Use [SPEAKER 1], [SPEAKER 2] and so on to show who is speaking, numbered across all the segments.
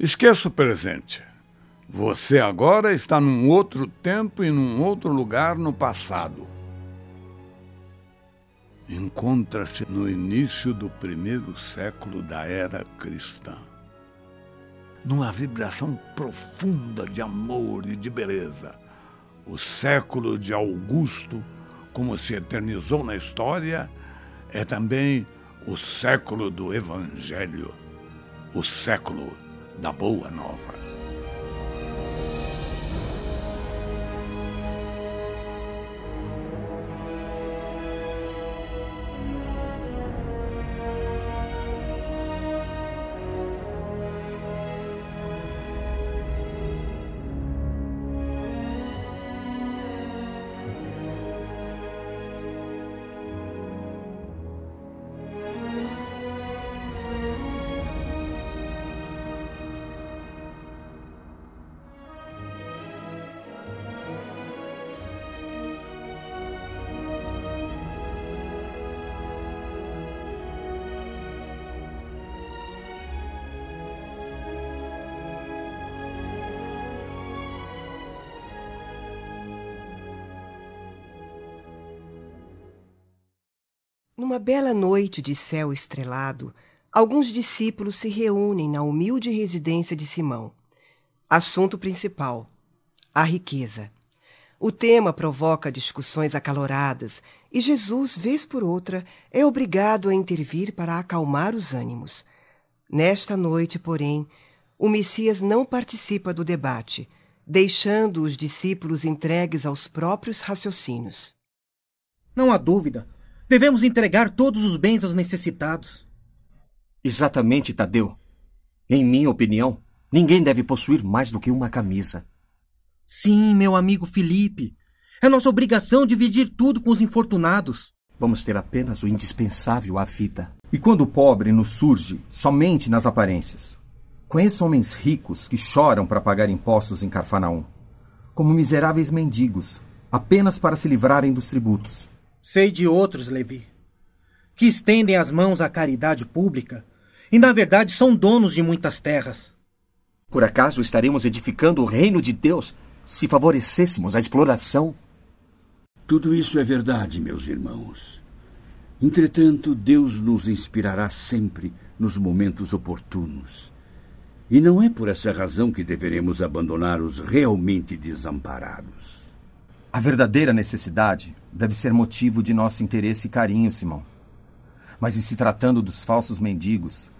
[SPEAKER 1] Esqueça o presente. Você agora está num outro tempo e num outro lugar no passado. Encontra-se no início do primeiro século da era cristã. Numa vibração profunda de amor e de beleza. O século de Augusto, como se eternizou na história, é também o século do Evangelho, o século da Boa Nova.
[SPEAKER 2] Bela noite de céu estrelado, alguns discípulos se reúnem na humilde residência de Simão. Assunto principal: a riqueza. O tema provoca discussões acaloradas e Jesus, vez por outra, é obrigado a intervir para acalmar os ânimos. Nesta noite, porém, o Messias não participa do debate, deixando os discípulos entregues aos próprios raciocínios.
[SPEAKER 3] Não há dúvida Devemos entregar todos os bens aos necessitados.
[SPEAKER 4] Exatamente, Tadeu. Em minha opinião, ninguém deve possuir mais do que uma camisa.
[SPEAKER 3] Sim, meu amigo Felipe. É nossa obrigação dividir tudo com os infortunados.
[SPEAKER 4] Vamos ter apenas o indispensável à vida.
[SPEAKER 5] E quando o pobre nos surge somente nas aparências? Conheço homens ricos que choram para pagar impostos em Carfanaum, como miseráveis mendigos, apenas para se livrarem dos tributos.
[SPEAKER 3] Sei de outros, Levi, que estendem as mãos à caridade pública e, na verdade, são donos de muitas terras.
[SPEAKER 4] Por acaso estaremos edificando o reino de Deus se favorecêssemos a exploração?
[SPEAKER 6] Tudo isso é verdade, meus irmãos. Entretanto, Deus nos inspirará sempre nos momentos oportunos. E não é por essa razão que deveremos abandonar os realmente desamparados.
[SPEAKER 5] A verdadeira necessidade deve ser motivo de nosso interesse e carinho, Simão. Mas em se tratando dos falsos mendigos,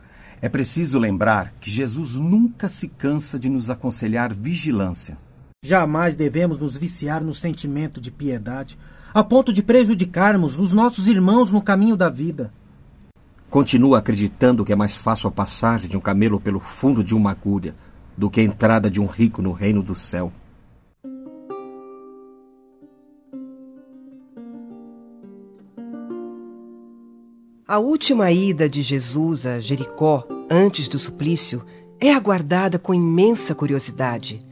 [SPEAKER 5] é preciso lembrar que Jesus nunca se cansa de nos aconselhar vigilância.
[SPEAKER 3] Jamais devemos nos viciar no sentimento de piedade, a ponto de prejudicarmos os nossos irmãos no caminho da vida.
[SPEAKER 4] Continua acreditando que é mais fácil a passagem de um camelo pelo fundo de uma agulha do que a entrada de um rico no reino do céu.
[SPEAKER 2] A última ida de Jesus a Jericó, antes do suplício, é aguardada com imensa curiosidade.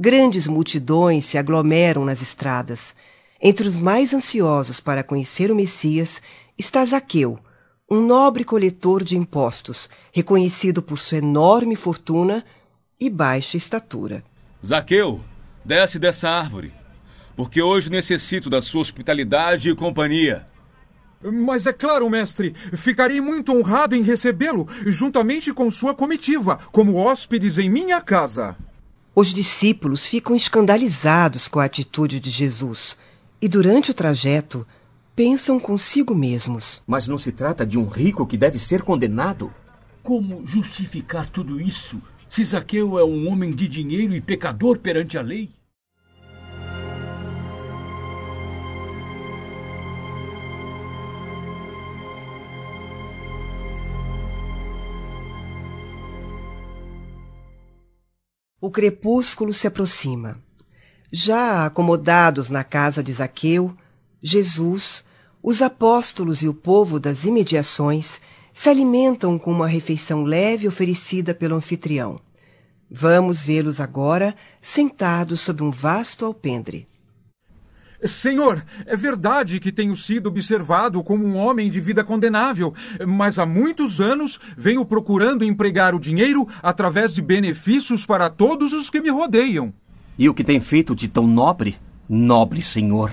[SPEAKER 2] Grandes multidões se aglomeram nas estradas. Entre os mais ansiosos para conhecer o Messias está Zaqueu, um nobre coletor de impostos, reconhecido por sua enorme fortuna e baixa estatura.
[SPEAKER 7] Zaqueu, desce dessa árvore, porque hoje necessito da sua hospitalidade e companhia.
[SPEAKER 8] Mas é claro, mestre, ficarei muito honrado em recebê-lo, juntamente com sua comitiva, como hóspedes em minha casa.
[SPEAKER 2] Os discípulos ficam escandalizados com a atitude de Jesus e, durante o trajeto, pensam consigo mesmos.
[SPEAKER 4] Mas não se trata de um rico que deve ser condenado?
[SPEAKER 6] Como justificar tudo isso se Zaqueu é um homem de dinheiro e pecador perante a lei?
[SPEAKER 2] O crepúsculo se aproxima. Já acomodados na casa de Zaqueu, Jesus, os apóstolos e o povo das imediações se alimentam com uma refeição leve oferecida pelo anfitrião. Vamos vê-los agora sentados sob um vasto alpendre.
[SPEAKER 8] Senhor, é verdade que tenho sido observado como um homem de vida condenável, mas há muitos anos venho procurando empregar o dinheiro através de benefícios para todos os que me rodeiam.
[SPEAKER 4] E o que tem feito de tão nobre? Nobre senhor.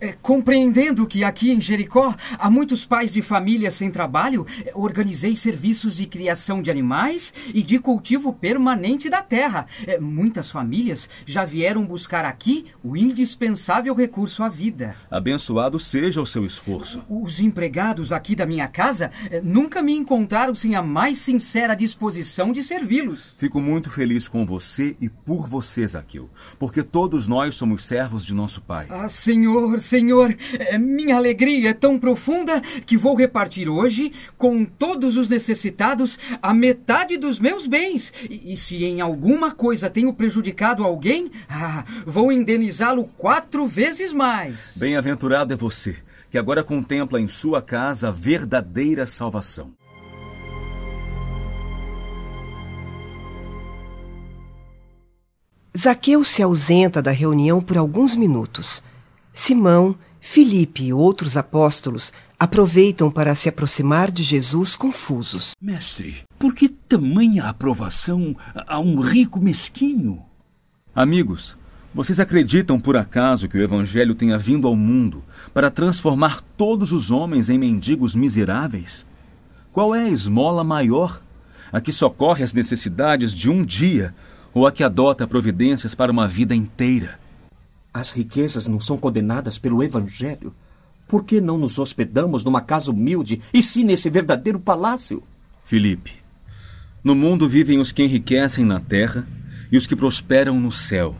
[SPEAKER 9] É, compreendendo que aqui em Jericó há muitos pais de família sem trabalho, é, organizei serviços de criação de animais e de cultivo permanente da terra. É, muitas famílias já vieram buscar aqui o indispensável recurso à vida.
[SPEAKER 7] Abençoado seja o seu esforço.
[SPEAKER 9] Os empregados aqui da minha casa é, nunca me encontraram sem a mais sincera disposição de servi-los.
[SPEAKER 7] Fico muito feliz com você e por você, Zaqueu, porque todos nós somos servos de nosso Pai.
[SPEAKER 9] Ah, Senhor, Senhor, é, minha alegria é tão profunda que vou repartir hoje com todos os necessitados a metade dos meus bens. E, e se em alguma coisa tenho prejudicado alguém, ah, vou indenizá-lo quatro vezes mais.
[SPEAKER 7] Bem-aventurado é você, que agora contempla em sua casa a verdadeira salvação.
[SPEAKER 2] Zaqueu se ausenta da reunião por alguns minutos. Simão, Filipe e outros apóstolos aproveitam para se aproximar de Jesus confusos.
[SPEAKER 6] Mestre, por que tamanha aprovação a um rico mesquinho?
[SPEAKER 7] Amigos, vocês acreditam por acaso que o Evangelho tenha vindo ao mundo para transformar todos os homens em mendigos miseráveis? Qual é a esmola maior? A que socorre as necessidades de um dia ou a que adota providências para uma vida inteira?
[SPEAKER 4] As riquezas não são condenadas pelo Evangelho. Por que não nos hospedamos numa casa humilde e sim nesse verdadeiro palácio?
[SPEAKER 7] Felipe, no mundo vivem os que enriquecem na terra e os que prosperam no céu.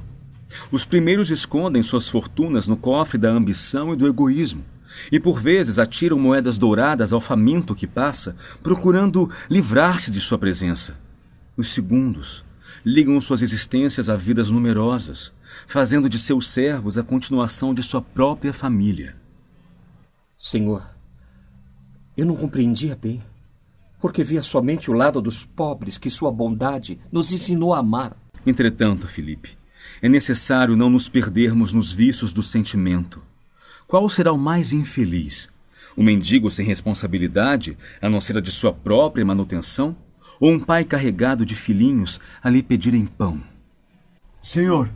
[SPEAKER 7] Os primeiros escondem suas fortunas no cofre da ambição e do egoísmo, e por vezes atiram moedas douradas ao faminto que passa, procurando livrar-se de sua presença. Os segundos ligam suas existências a vidas numerosas, fazendo de seus servos a continuação de sua própria família.
[SPEAKER 4] Senhor, eu não compreendia bem, porque via somente o lado dos pobres que sua bondade nos ensinou a amar.
[SPEAKER 7] Entretanto, Felipe, é necessário não nos perdermos nos vícios do sentimento. Qual será o mais infeliz? O mendigo sem responsabilidade, a não ser a de sua própria manutenção? Ou um pai carregado de filhinhos a lhe pedirem pão?
[SPEAKER 10] Senhor,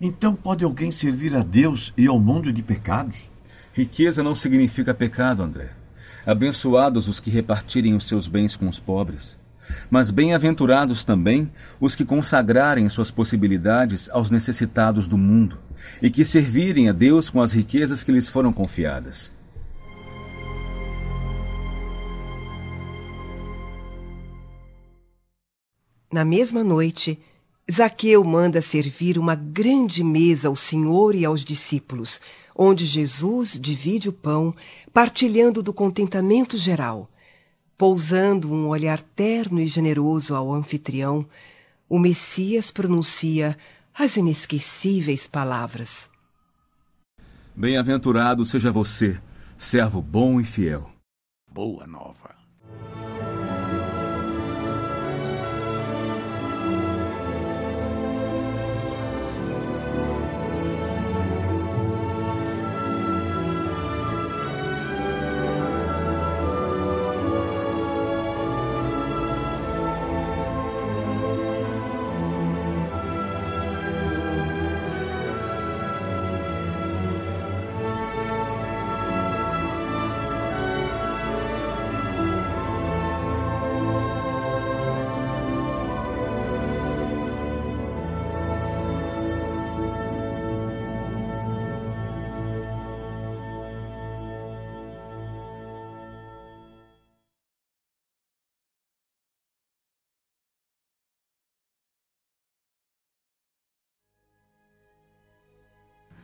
[SPEAKER 10] então pode alguém servir a Deus e ao mundo de pecados?
[SPEAKER 7] Riqueza não significa pecado, André. Abençoados os que repartirem os seus bens com os pobres. Mas bem-aventurados também os que consagrarem suas possibilidades aos necessitados do mundo e que servirem a Deus com as riquezas que lhes foram confiadas.
[SPEAKER 2] Na mesma noite, Zaqueu manda servir uma grande mesa ao Senhor e aos discípulos, onde Jesus divide o pão, partilhando do contentamento geral. Pousando um olhar terno e generoso ao anfitrião, o Messias pronuncia as inesquecíveis palavras:
[SPEAKER 7] Bem-aventurado seja você, servo bom e fiel.
[SPEAKER 1] Boa nova.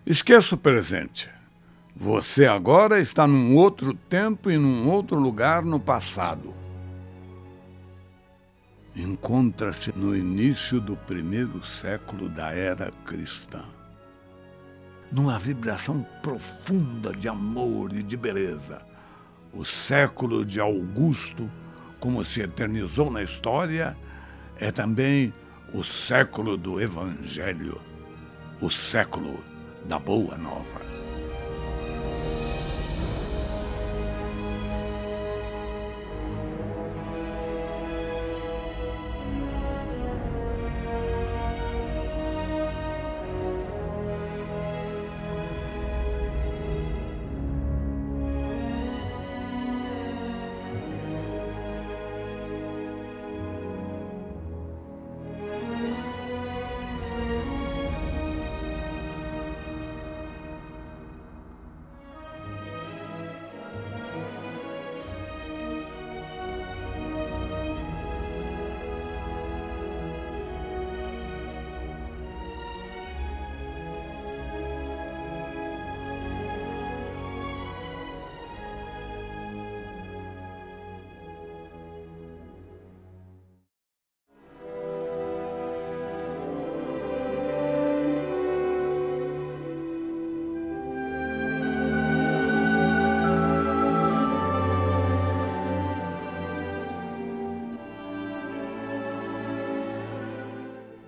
[SPEAKER 1] Esqueça o presente. Você agora está num outro tempo e num outro lugar no passado. Encontra-se no início do primeiro século da era cristã. Numa vibração profunda de amor e de beleza. O século de Augusto, como se eternizou na história, é também o século do Evangelho, o século da Boa Nova.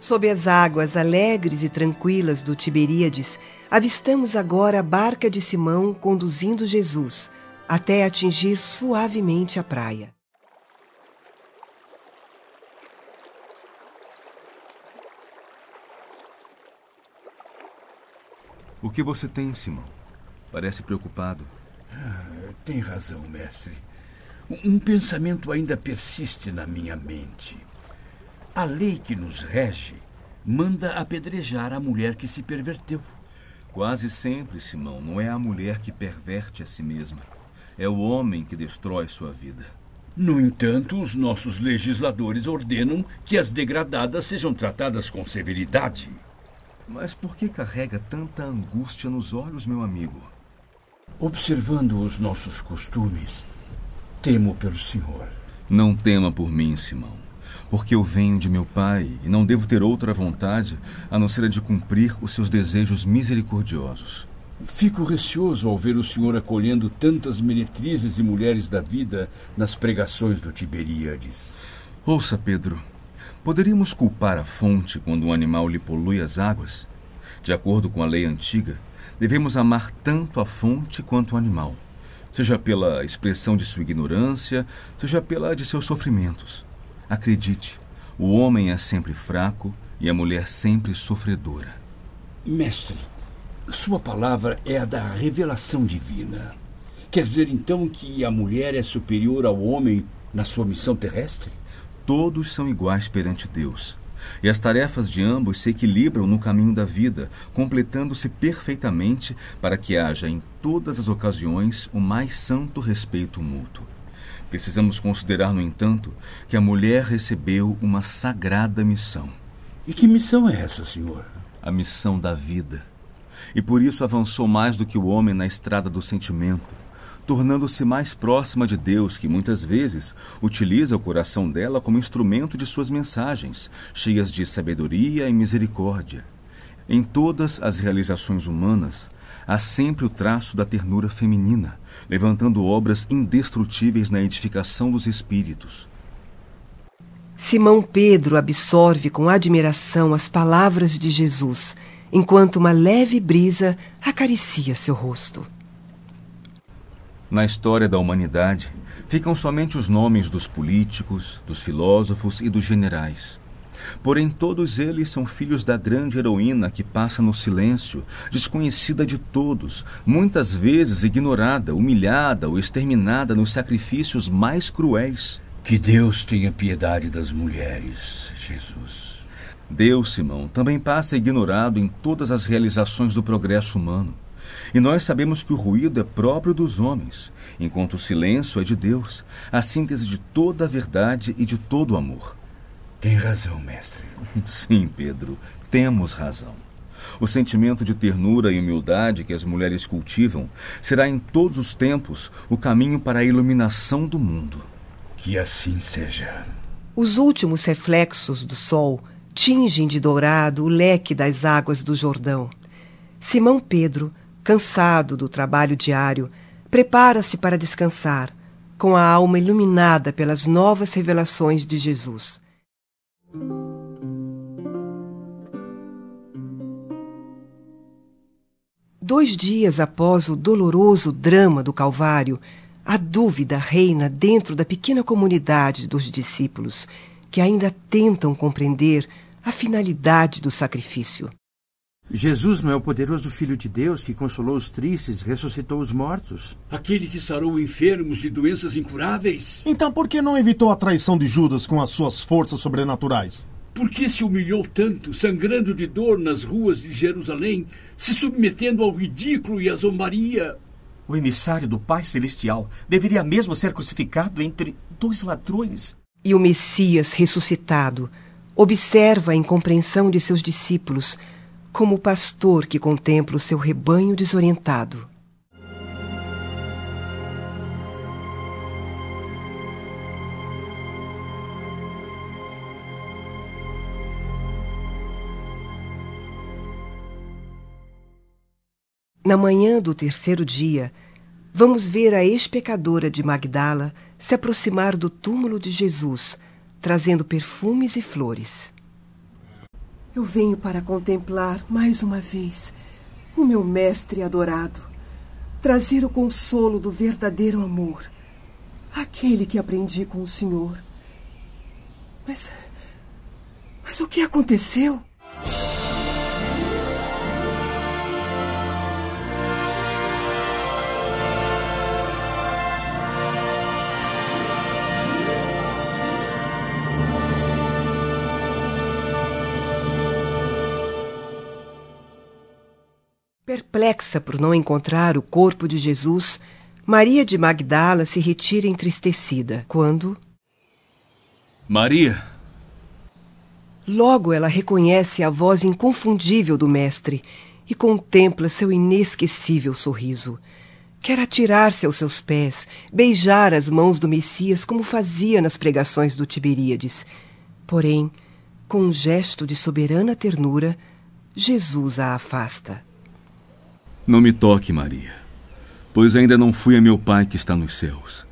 [SPEAKER 2] Sob as águas alegres e tranquilas do Tiberíades, avistamos agora a barca de Simão conduzindo Jesus até atingir suavemente a praia.
[SPEAKER 7] O que você tem, Simão? Parece preocupado.
[SPEAKER 6] Ah, tem razão, mestre. Um pensamento ainda persiste na minha mente. A lei que nos rege manda apedrejar a mulher que se perverteu.
[SPEAKER 7] Quase sempre, Simão, não é a mulher que perverte a si mesma. É o homem que destrói sua vida.
[SPEAKER 6] No entanto, os nossos legisladores ordenam que as degradadas sejam tratadas com severidade.
[SPEAKER 7] Mas por que carrega tanta angústia nos olhos, meu amigo?
[SPEAKER 6] Observando os nossos costumes, temo pelo senhor.
[SPEAKER 7] Não tema por mim, Simão, porque eu venho de meu pai e não devo ter outra vontade a não ser a de cumprir os seus desejos misericordiosos.
[SPEAKER 6] Fico receoso ao ver o senhor acolhendo tantas meretrizes e mulheres da vida nas pregações do Tiberíades.
[SPEAKER 7] Ouça, Pedro. Poderíamos culpar a fonte quando um animal lhe polui as águas? De acordo com a lei antiga, devemos amar tanto a fonte quanto o animal, seja pela expressão de sua ignorância, seja pela de seus sofrimentos. Acredite, o homem é sempre fraco e a mulher sempre sofredora.
[SPEAKER 6] Mestre, sua palavra é a da revelação divina. Quer dizer então que a mulher é superior ao homem na sua missão terrestre?
[SPEAKER 7] Todos são iguais perante Deus. E as tarefas de ambos se equilibram no caminho da vida, completando-se perfeitamente para que haja em todas as ocasiões o mais santo respeito mútuo. Precisamos considerar, no entanto, que a mulher recebeu uma sagrada missão.
[SPEAKER 6] E que missão é essa, senhor?
[SPEAKER 7] A missão da vida. E por isso avançou mais do que o homem na estrada do sentimento, tornando-se mais próxima de Deus, que muitas vezes utiliza o coração dela como instrumento de suas mensagens, cheias de sabedoria e misericórdia. Em todas as realizações humanas, há sempre o traço da ternura feminina, levantando obras indestrutíveis na edificação dos espíritos.
[SPEAKER 2] Simão Pedro absorve com admiração as palavras de Jesus, enquanto uma leve brisa acaricia seu rosto.
[SPEAKER 7] Na história da humanidade, ficam somente os nomes dos políticos, dos filósofos e dos generais. Porém, todos eles são filhos da grande heroína que passa no silêncio, desconhecida de todos, muitas vezes ignorada, humilhada ou exterminada nos sacrifícios mais cruéis.
[SPEAKER 6] Que Deus tenha piedade das mulheres, Jesus.
[SPEAKER 7] Deus, Simão, também passa ignorado em todas as realizações do progresso humano. E nós sabemos que o ruído é próprio dos homens, enquanto o silêncio é de Deus, a síntese de toda a verdade e de todo o amor.
[SPEAKER 6] Tem razão, mestre.
[SPEAKER 7] Sim, Pedro, temos razão. O sentimento de ternura e humildade que as mulheres cultivam será em todos os tempos o caminho para a iluminação do mundo.
[SPEAKER 6] Que assim seja.
[SPEAKER 2] Os últimos reflexos do sol tingem de dourado o leque das águas do Jordão. Simão Pedro, cansado do trabalho diário, prepara-se para descansar, com a alma iluminada pelas novas revelações de Jesus. Dois dias após o doloroso drama do Calvário, a dúvida reina dentro da pequena comunidade dos discípulos, que ainda tentam compreender a finalidade do sacrifício.
[SPEAKER 11] Jesus não é o poderoso Filho de Deus que consolou os tristes, ressuscitou os mortos?
[SPEAKER 6] Aquele que sarou enfermos de doenças incuráveis?
[SPEAKER 12] Então por que não evitou a traição de Judas com as suas forças sobrenaturais?
[SPEAKER 6] Por que se humilhou tanto, sangrando de dor nas ruas de Jerusalém, se submetendo ao ridículo e à zombaria?
[SPEAKER 4] O emissário do Pai Celestial deveria mesmo ser crucificado entre dois ladrões.
[SPEAKER 2] E o Messias ressuscitado observa a incompreensão de seus discípulos como o pastor que contempla o seu rebanho desorientado. Na manhã do terceiro dia, vamos ver a ex-pecadora de Magdala se aproximar do túmulo de Jesus, trazendo perfumes e flores.
[SPEAKER 13] Eu venho para contemplar mais uma vez o meu mestre adorado, trazer o consolo do verdadeiro amor, aquele que aprendi com o Senhor. Mas. Mas o que aconteceu?
[SPEAKER 2] Perplexa por não encontrar o corpo de Jesus, Maria de Magdala se retira entristecida. Quando.
[SPEAKER 7] Maria!
[SPEAKER 2] Logo ela reconhece a voz inconfundível do Mestre e contempla seu inesquecível sorriso. Quer atirar-se aos seus pés, beijar as mãos do Messias como fazia nas pregações do Tiberíades. Porém, com um gesto de soberana ternura, Jesus a afasta.
[SPEAKER 7] Não me toque, Maria, pois ainda não fui a meu Pai que está nos céus.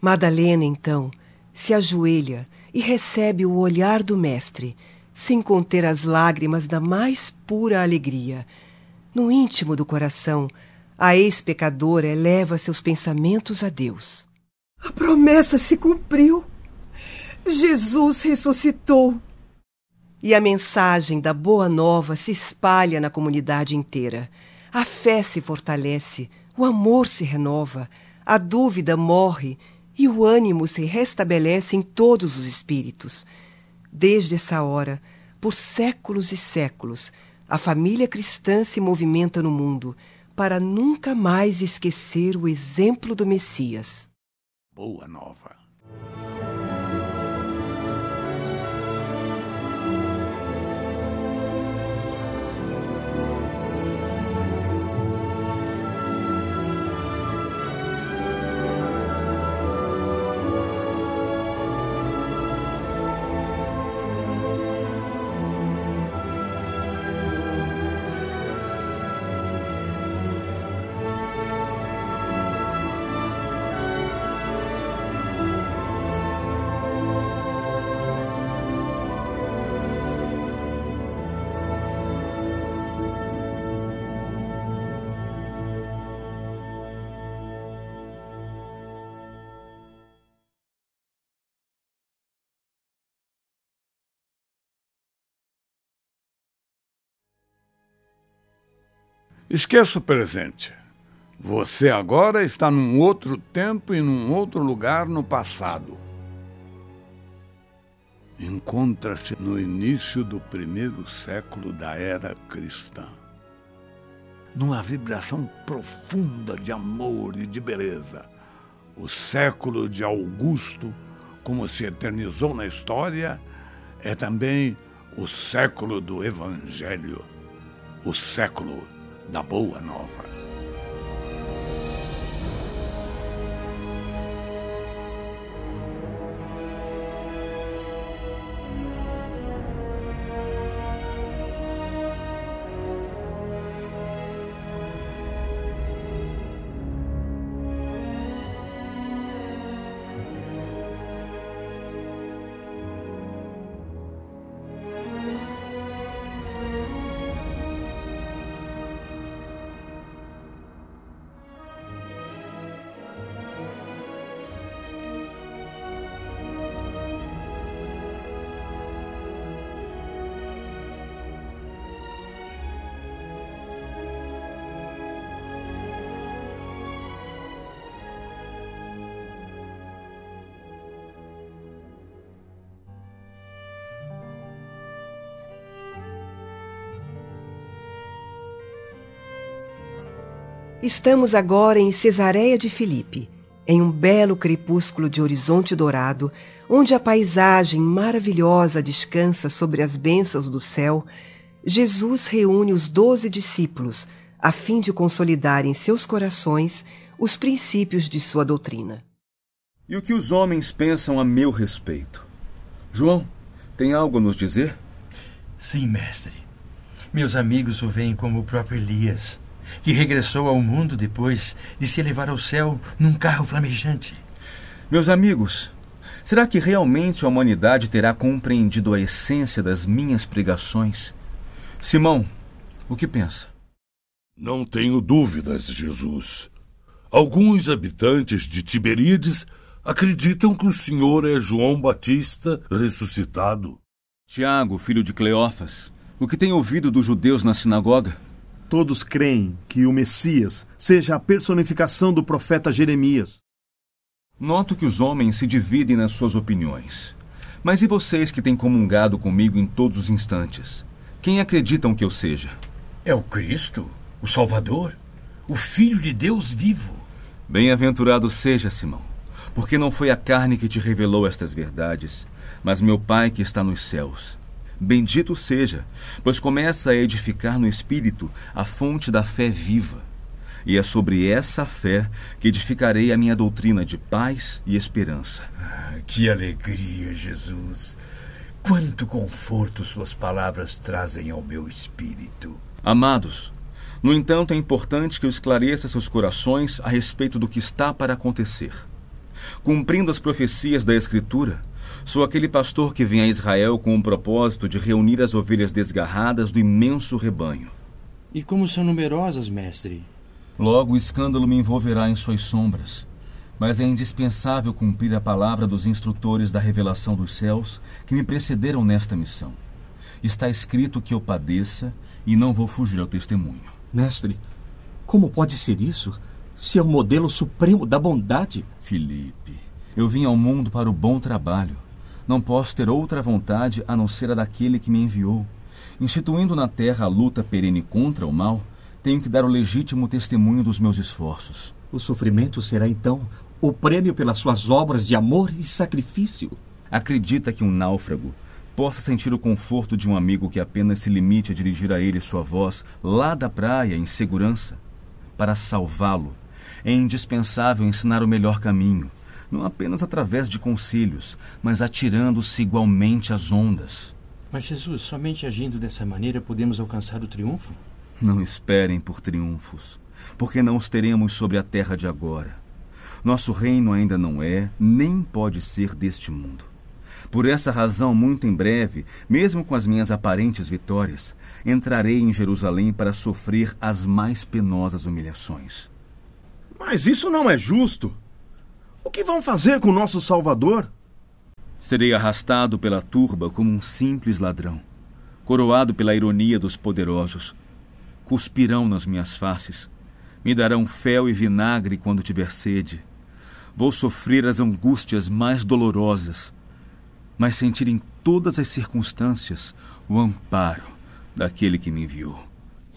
[SPEAKER 2] Madalena, então, se ajoelha e recebe o olhar do Mestre, sem conter as lágrimas da mais pura alegria. No íntimo do coração, a ex-pecadora eleva seus pensamentos a Deus.
[SPEAKER 13] A promessa se cumpriu. Jesus ressuscitou.
[SPEAKER 2] E a mensagem da Boa Nova se espalha na comunidade inteira. A fé se fortalece, o amor se renova, a dúvida morre e o ânimo se restabelece em todos os espíritos. Desde essa hora, por séculos e séculos, a família cristã se movimenta no mundo para nunca mais esquecer o exemplo do Messias.
[SPEAKER 1] Boa Nova. Esqueça o presente. Você agora está num outro tempo e num outro lugar no passado. Encontra-se no início do primeiro século da era cristã. Numa vibração profunda de amor e de beleza. O século de Augusto, como se eternizou na história, é também o século do Evangelho, o século da Boa Nova.
[SPEAKER 2] Estamos agora em Cesareia de Filipe, em um belo crepúsculo de horizonte dourado, onde a paisagem maravilhosa descansa sobre as bênçãos do céu. Jesus reúne os doze discípulos a fim de consolidar em seus corações os princípios de sua doutrina.
[SPEAKER 7] E o que os homens pensam a meu respeito? João, tem algo a nos dizer?
[SPEAKER 11] Sim, mestre. Meus amigos o veem como o próprio Elias que regressou ao mundo depois de se elevar ao céu num carro flamejante.
[SPEAKER 7] Meus amigos, será que realmente a humanidade terá compreendido a essência das minhas pregações? Simão, o que pensa?
[SPEAKER 14] Não tenho dúvidas, Jesus. Alguns habitantes de Tiberíades acreditam que o Senhor é João Batista ressuscitado.
[SPEAKER 7] Tiago, filho de Cleófas, o que tem ouvido dos judeus na sinagoga?
[SPEAKER 12] Todos creem que o Messias seja a personificação do profeta Jeremias.
[SPEAKER 7] Noto que os homens se dividem nas suas opiniões. Mas e vocês que têm comungado comigo em todos os instantes? Quem acreditam que eu seja?
[SPEAKER 10] É o Cristo, o Salvador, o Filho de Deus vivo.
[SPEAKER 7] Bem-aventurado seja, Simão, porque não foi a carne que te revelou estas verdades, mas meu Pai que está nos céus. Bendito seja, pois começa a edificar no Espírito a fonte da fé viva. E é sobre essa fé que edificarei a minha doutrina de paz e esperança.
[SPEAKER 10] Ah, que alegria, Jesus! Quanto conforto Suas palavras trazem ao meu espírito.
[SPEAKER 7] Amados, no entanto, é importante que eu esclareça seus corações a respeito do que está para acontecer. Cumprindo as profecias da Escritura, Sou aquele pastor que vem a Israel com o propósito de reunir as ovelhas desgarradas do imenso rebanho.
[SPEAKER 11] E como são numerosas, mestre?
[SPEAKER 7] Logo o escândalo me envolverá em suas sombras. Mas é indispensável cumprir a palavra dos instrutores da revelação dos céus que me precederam nesta missão. Está escrito que eu padeça e não vou fugir ao testemunho.
[SPEAKER 4] Mestre, como pode ser isso? Se é o modelo supremo da bondade?
[SPEAKER 7] Felipe, eu vim ao mundo para o bom trabalho não posso ter outra vontade a não ser a daquele que me enviou. Instituindo na terra a luta perene contra o mal, tenho que dar o legítimo testemunho dos meus esforços.
[SPEAKER 4] O sofrimento será então o prêmio pelas suas obras de amor e sacrifício.
[SPEAKER 7] Acredita que um náufrago possa sentir o conforto de um amigo que apenas se limite a dirigir a ele sua voz lá da praia em segurança? Para salvá-lo, é indispensável ensinar o melhor caminho, não apenas através de conselhos, mas atirando-se igualmente às ondas.
[SPEAKER 11] Mas, Jesus, somente agindo dessa maneira podemos alcançar o triunfo?
[SPEAKER 7] Não esperem por triunfos, porque não os teremos sobre a terra de agora. Nosso reino ainda não é, nem pode ser deste mundo. Por essa razão, muito em breve, mesmo com as minhas aparentes vitórias, entrarei em Jerusalém para sofrer as mais penosas humilhações.
[SPEAKER 12] Mas isso não é justo. O que vão fazer com o nosso Salvador?
[SPEAKER 7] Serei arrastado pela turba como um simples ladrão, coroado pela ironia dos poderosos. Cuspirão nas minhas faces, me darão fel e vinagre quando tiver sede. Vou sofrer as angústias mais dolorosas, mas sentir em todas as circunstâncias o amparo daquele que me enviou.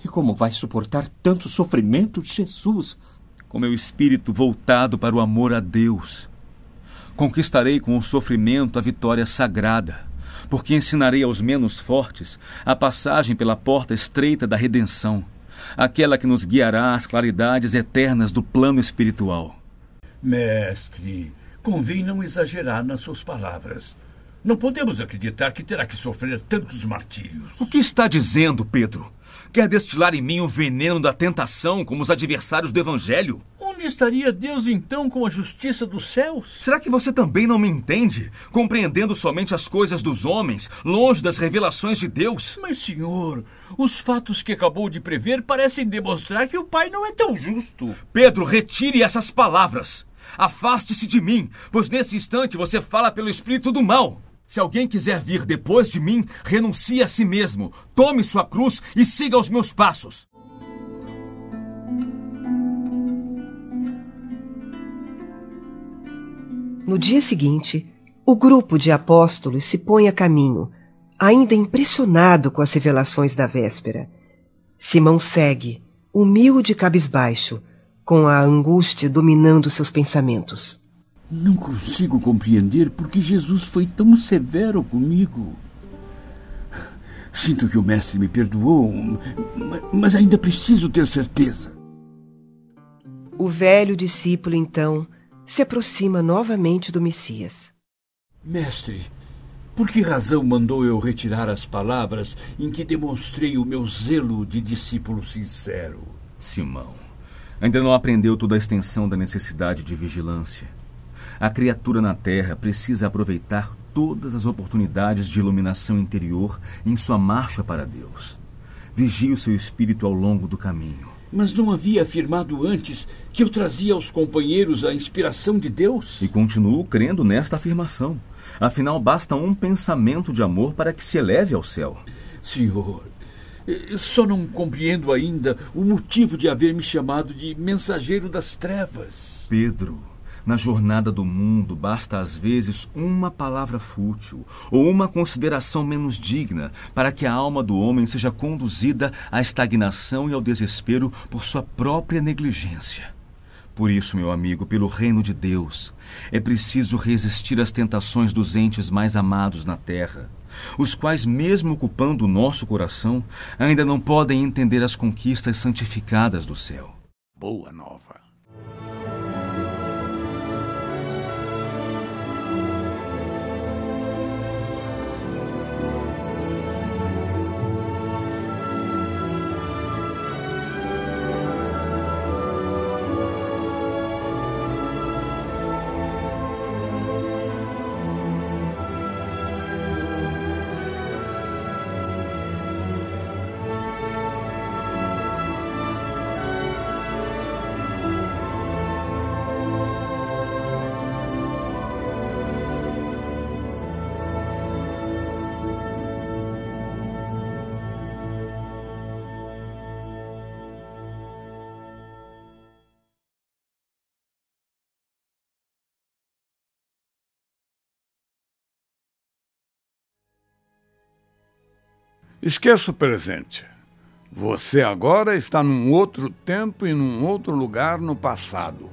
[SPEAKER 4] E como vai suportar tanto sofrimento, Jesus?
[SPEAKER 7] Com meu espírito voltado para o amor a Deus. Conquistarei com o sofrimento a vitória sagrada, porque ensinarei aos menos fortes a passagem pela porta estreita da redenção, aquela que nos guiará às claridades eternas do plano espiritual.
[SPEAKER 10] Mestre, convém não exagerar nas suas palavras. Não podemos acreditar que terá que sofrer tantos martírios.
[SPEAKER 7] O que está dizendo, Pedro? Quer destilar em mim o veneno da tentação, como os adversários do Evangelho?
[SPEAKER 10] Onde estaria Deus então com a justiça dos céus?
[SPEAKER 7] Será que você também não me entende? Compreendendo somente as coisas dos homens, longe das revelações de Deus?
[SPEAKER 10] Mas, senhor, os fatos que acabou de prever parecem demonstrar que o Pai não é tão justo.
[SPEAKER 7] Pedro, retire essas palavras. Afaste-se de mim, pois nesse instante você fala pelo espírito do mal. Se alguém quiser vir depois de mim, renuncie a si mesmo, tome sua cruz e siga os meus passos.
[SPEAKER 2] No dia seguinte, o grupo de apóstolos se põe a caminho, ainda impressionado com as revelações da véspera. Simão segue, humilde e cabisbaixo, com a angústia dominando seus pensamentos.
[SPEAKER 6] Não consigo compreender por que Jesus foi tão severo comigo. Sinto que o Mestre me perdoou, mas ainda preciso ter certeza.
[SPEAKER 2] O velho discípulo, então, se aproxima novamente do Messias.
[SPEAKER 6] Mestre, por que razão mandou eu retirar as palavras em que demonstrei o meu zelo de discípulo sincero?
[SPEAKER 7] Simão, ainda não aprendeu toda a extensão da necessidade de vigilância. A criatura na Terra precisa aproveitar todas as oportunidades de iluminação interior em sua marcha para Deus. Vigie o seu espírito ao longo do caminho.
[SPEAKER 6] Mas não havia afirmado antes que eu trazia aos companheiros a inspiração de Deus?
[SPEAKER 7] E continuo crendo nesta afirmação. Afinal, basta um pensamento de amor para que se eleve ao céu.
[SPEAKER 6] Senhor, só não compreendo ainda o motivo de haver me chamado de mensageiro das trevas.
[SPEAKER 7] Pedro, na jornada do mundo, basta às vezes uma palavra fútil ou uma consideração menos digna para que a alma do homem seja conduzida à estagnação e ao desespero por sua própria negligência. Por isso, meu amigo, pelo reino de Deus, é preciso resistir às tentações dos entes mais amados na terra, os quais, mesmo ocupando o nosso coração, ainda não podem entender as conquistas santificadas do céu.
[SPEAKER 1] Boa nova. Esqueça o presente. Você agora está num outro tempo e num outro lugar no passado.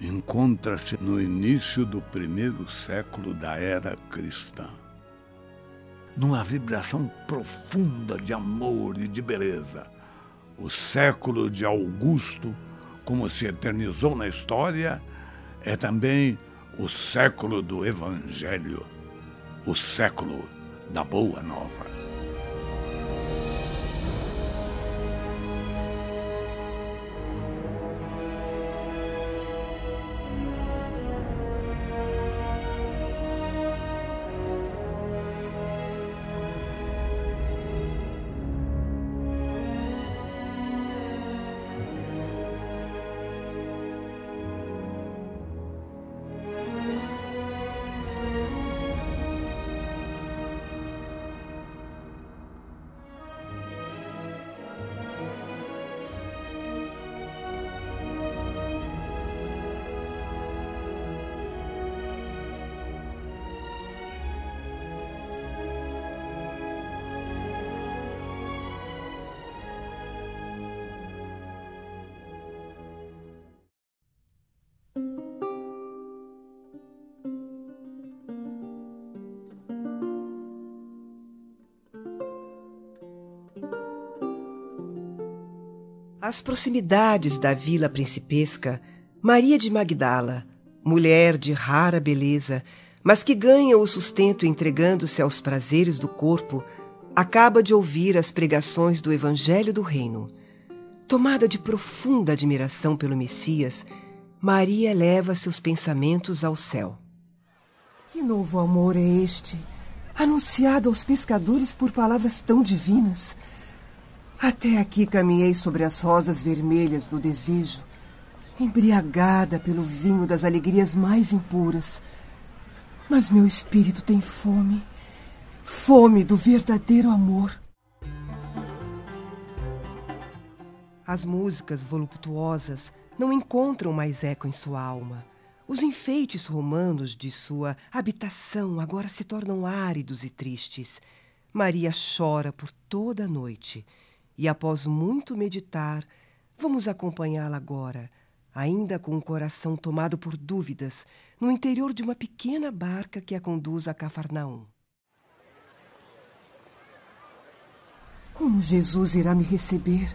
[SPEAKER 1] Encontra-se no início do primeiro século da era cristã. Numa vibração profunda de amor e de beleza. O século de Augusto, como se eternizou na história, é também o século do Evangelho, o século da Boa Nova.
[SPEAKER 2] Às proximidades da vila principesca, Maria de Magdala, mulher de rara beleza, mas que ganha o sustento entregando-se aos prazeres do corpo, acaba de ouvir as pregações do Evangelho do Reino. Tomada de profunda admiração pelo Messias, Maria leva seus pensamentos ao céu.
[SPEAKER 13] Que novo amor é este, anunciado aos pescadores por palavras tão divinas? Até aqui caminhei sobre as rosas vermelhas do desejo, embriagada pelo vinho das alegrias mais impuras. Mas meu espírito tem fome, fome do verdadeiro amor.
[SPEAKER 2] As músicas voluptuosas não encontram mais eco em sua alma. Os enfeites romanos de sua habitação agora se tornam áridos e tristes. Maria chora por toda a noite e, após muito meditar,
[SPEAKER 15] Vamos acompanhá-la agora, ainda com o coração tomado por dúvidas, no interior de uma pequena barca que a conduz a Cafarnaum.
[SPEAKER 2] Como Jesus irá me receber?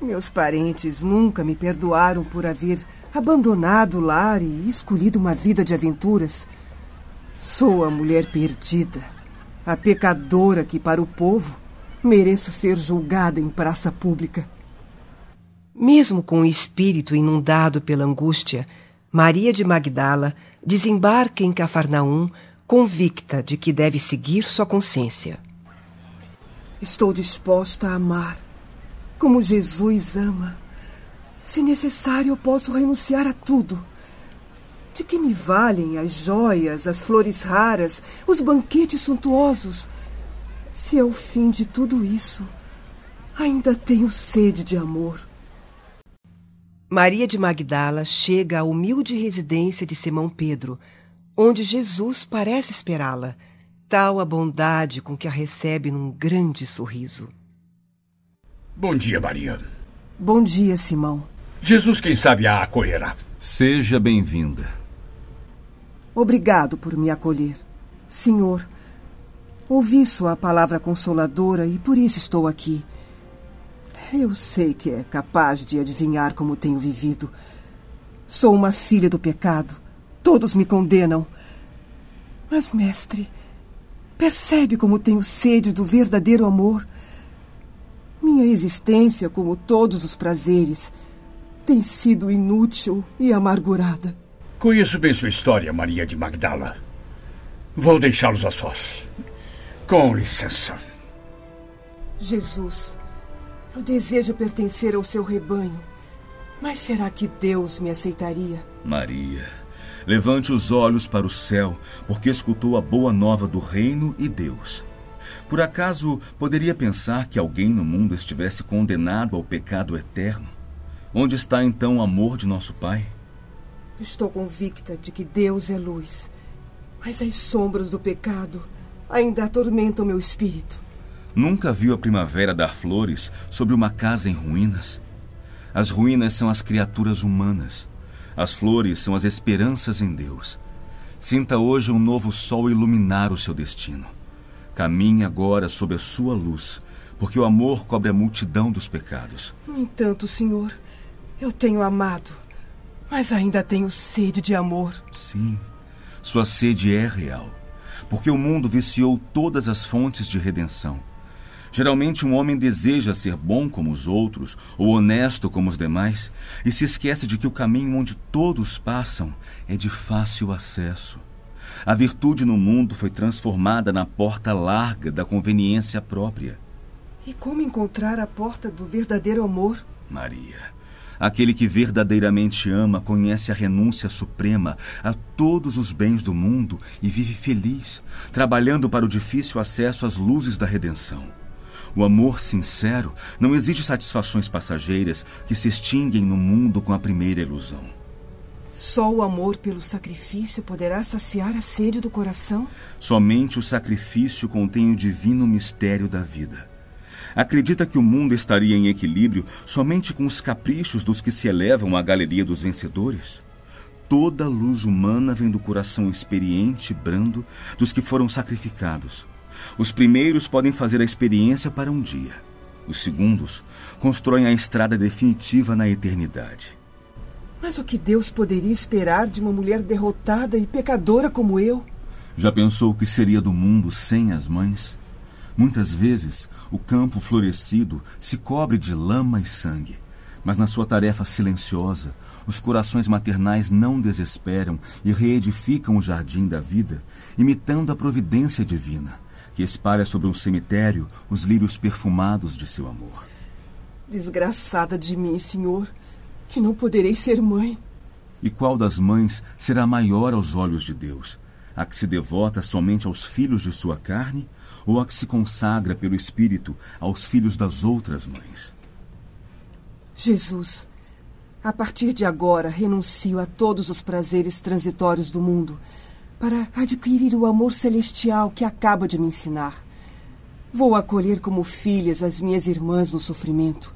[SPEAKER 2] Meus parentes nunca me perdoaram por haver abandonado o lar e escolhido uma vida de aventuras. Sou a mulher perdida, a pecadora que, para o povo, mereço ser julgada em praça pública.
[SPEAKER 15] Mesmo com o espírito inundado pela angústia, Maria de Magdala desembarca em Cafarnaum, convicta de que deve seguir sua consciência.
[SPEAKER 2] Estou disposta a amar, como Jesus ama. Se necessário, eu posso renunciar a tudo. De que me valem as joias, as flores raras, os banquetes suntuosos? Se ao fim de tudo isso, ainda tenho sede de amor.
[SPEAKER 15] Maria de Magdala chega à humilde residência de Simão Pedro, onde Jesus parece esperá-la, tal a bondade com que a recebe num grande sorriso.
[SPEAKER 6] Bom dia, Maria.
[SPEAKER 2] Bom dia, Simão.
[SPEAKER 6] Jesus, quem sabe, a acolherá.
[SPEAKER 7] Seja bem-vinda.
[SPEAKER 2] Obrigado por me acolher. Senhor, ouvi sua palavra consoladora e por isso estou aqui. Eu sei que é capaz de adivinhar como tenho vivido. Sou uma filha do pecado. Todos me condenam. Mas, mestre, percebe como tenho sede do verdadeiro amor? Minha existência, como todos os prazeres, tem sido inútil e amargurada.
[SPEAKER 6] Conheço bem sua história, Maria de Magdala. Vou deixá-los a sós. Com licença.
[SPEAKER 2] Jesus, eu desejo pertencer ao seu rebanho. Mas será que Deus me aceitaria?
[SPEAKER 7] Maria, levante os olhos para o céu, porque escutou a boa nova do reino e Deus. Por acaso poderia pensar que alguém no mundo estivesse condenado ao pecado eterno? Onde está então o amor de nosso Pai?
[SPEAKER 2] Estou convicta de que Deus é luz, mas as sombras do pecado ainda atormentam meu espírito.
[SPEAKER 7] Nunca viu a primavera dar flores sobre uma casa em ruínas? As ruínas são as criaturas humanas. As flores são as esperanças em Deus. Sinta hoje um novo sol iluminar o seu destino. Caminhe agora sob a sua luz, porque o amor cobre a multidão dos pecados.
[SPEAKER 2] No entanto, Senhor, eu tenho amado, mas ainda tenho sede de amor.
[SPEAKER 7] Sim, sua sede é real, porque o mundo viciou todas as fontes de redenção. Geralmente, um homem deseja ser bom como os outros ou honesto como os demais e se esquece de que o caminho onde todos passam é de fácil acesso. A virtude no mundo foi transformada na porta larga da conveniência própria.
[SPEAKER 2] E como encontrar a porta do verdadeiro amor?
[SPEAKER 7] Maria, aquele que verdadeiramente ama conhece a renúncia suprema a todos os bens do mundo e vive feliz, trabalhando para o difícil acesso às luzes da redenção. O amor sincero não exige satisfações passageiras que se extinguem no mundo com a primeira ilusão.
[SPEAKER 2] Só o amor pelo sacrifício poderá saciar a sede do coração?
[SPEAKER 7] Somente o sacrifício contém o divino mistério da vida. Acredita que o mundo estaria em equilíbrio somente com os caprichos dos que se elevam à galeria dos vencedores? Toda luz humana vem do coração experiente e brando dos que foram sacrificados. Os primeiros podem fazer a experiência para um dia. Os segundos constroem a estrada definitiva na eternidade.
[SPEAKER 2] Mas o que Deus poderia esperar de uma mulher derrotada e pecadora como eu?
[SPEAKER 7] Já pensou o que seria do mundo sem as mães? Muitas vezes, o campo florescido se cobre de lama e sangue. Mas na sua tarefa silenciosa, os corações maternais não desesperam e reedificam o jardim da vida, imitando a providência divina, que espalha sobre um cemitério os lírios perfumados de seu amor.
[SPEAKER 2] Desgraçada de mim, senhor, que não poderei ser mãe.
[SPEAKER 7] E qual das mães será maior aos olhos de Deus? A que se devota somente aos filhos de sua carne ou a que se consagra pelo Espírito aos filhos das outras mães?
[SPEAKER 2] Jesus, a partir de agora renuncio a todos os prazeres transitórios do mundo para adquirir o amor celestial que acaba de me ensinar. Vou acolher como filhas as minhas irmãs no sofrimento,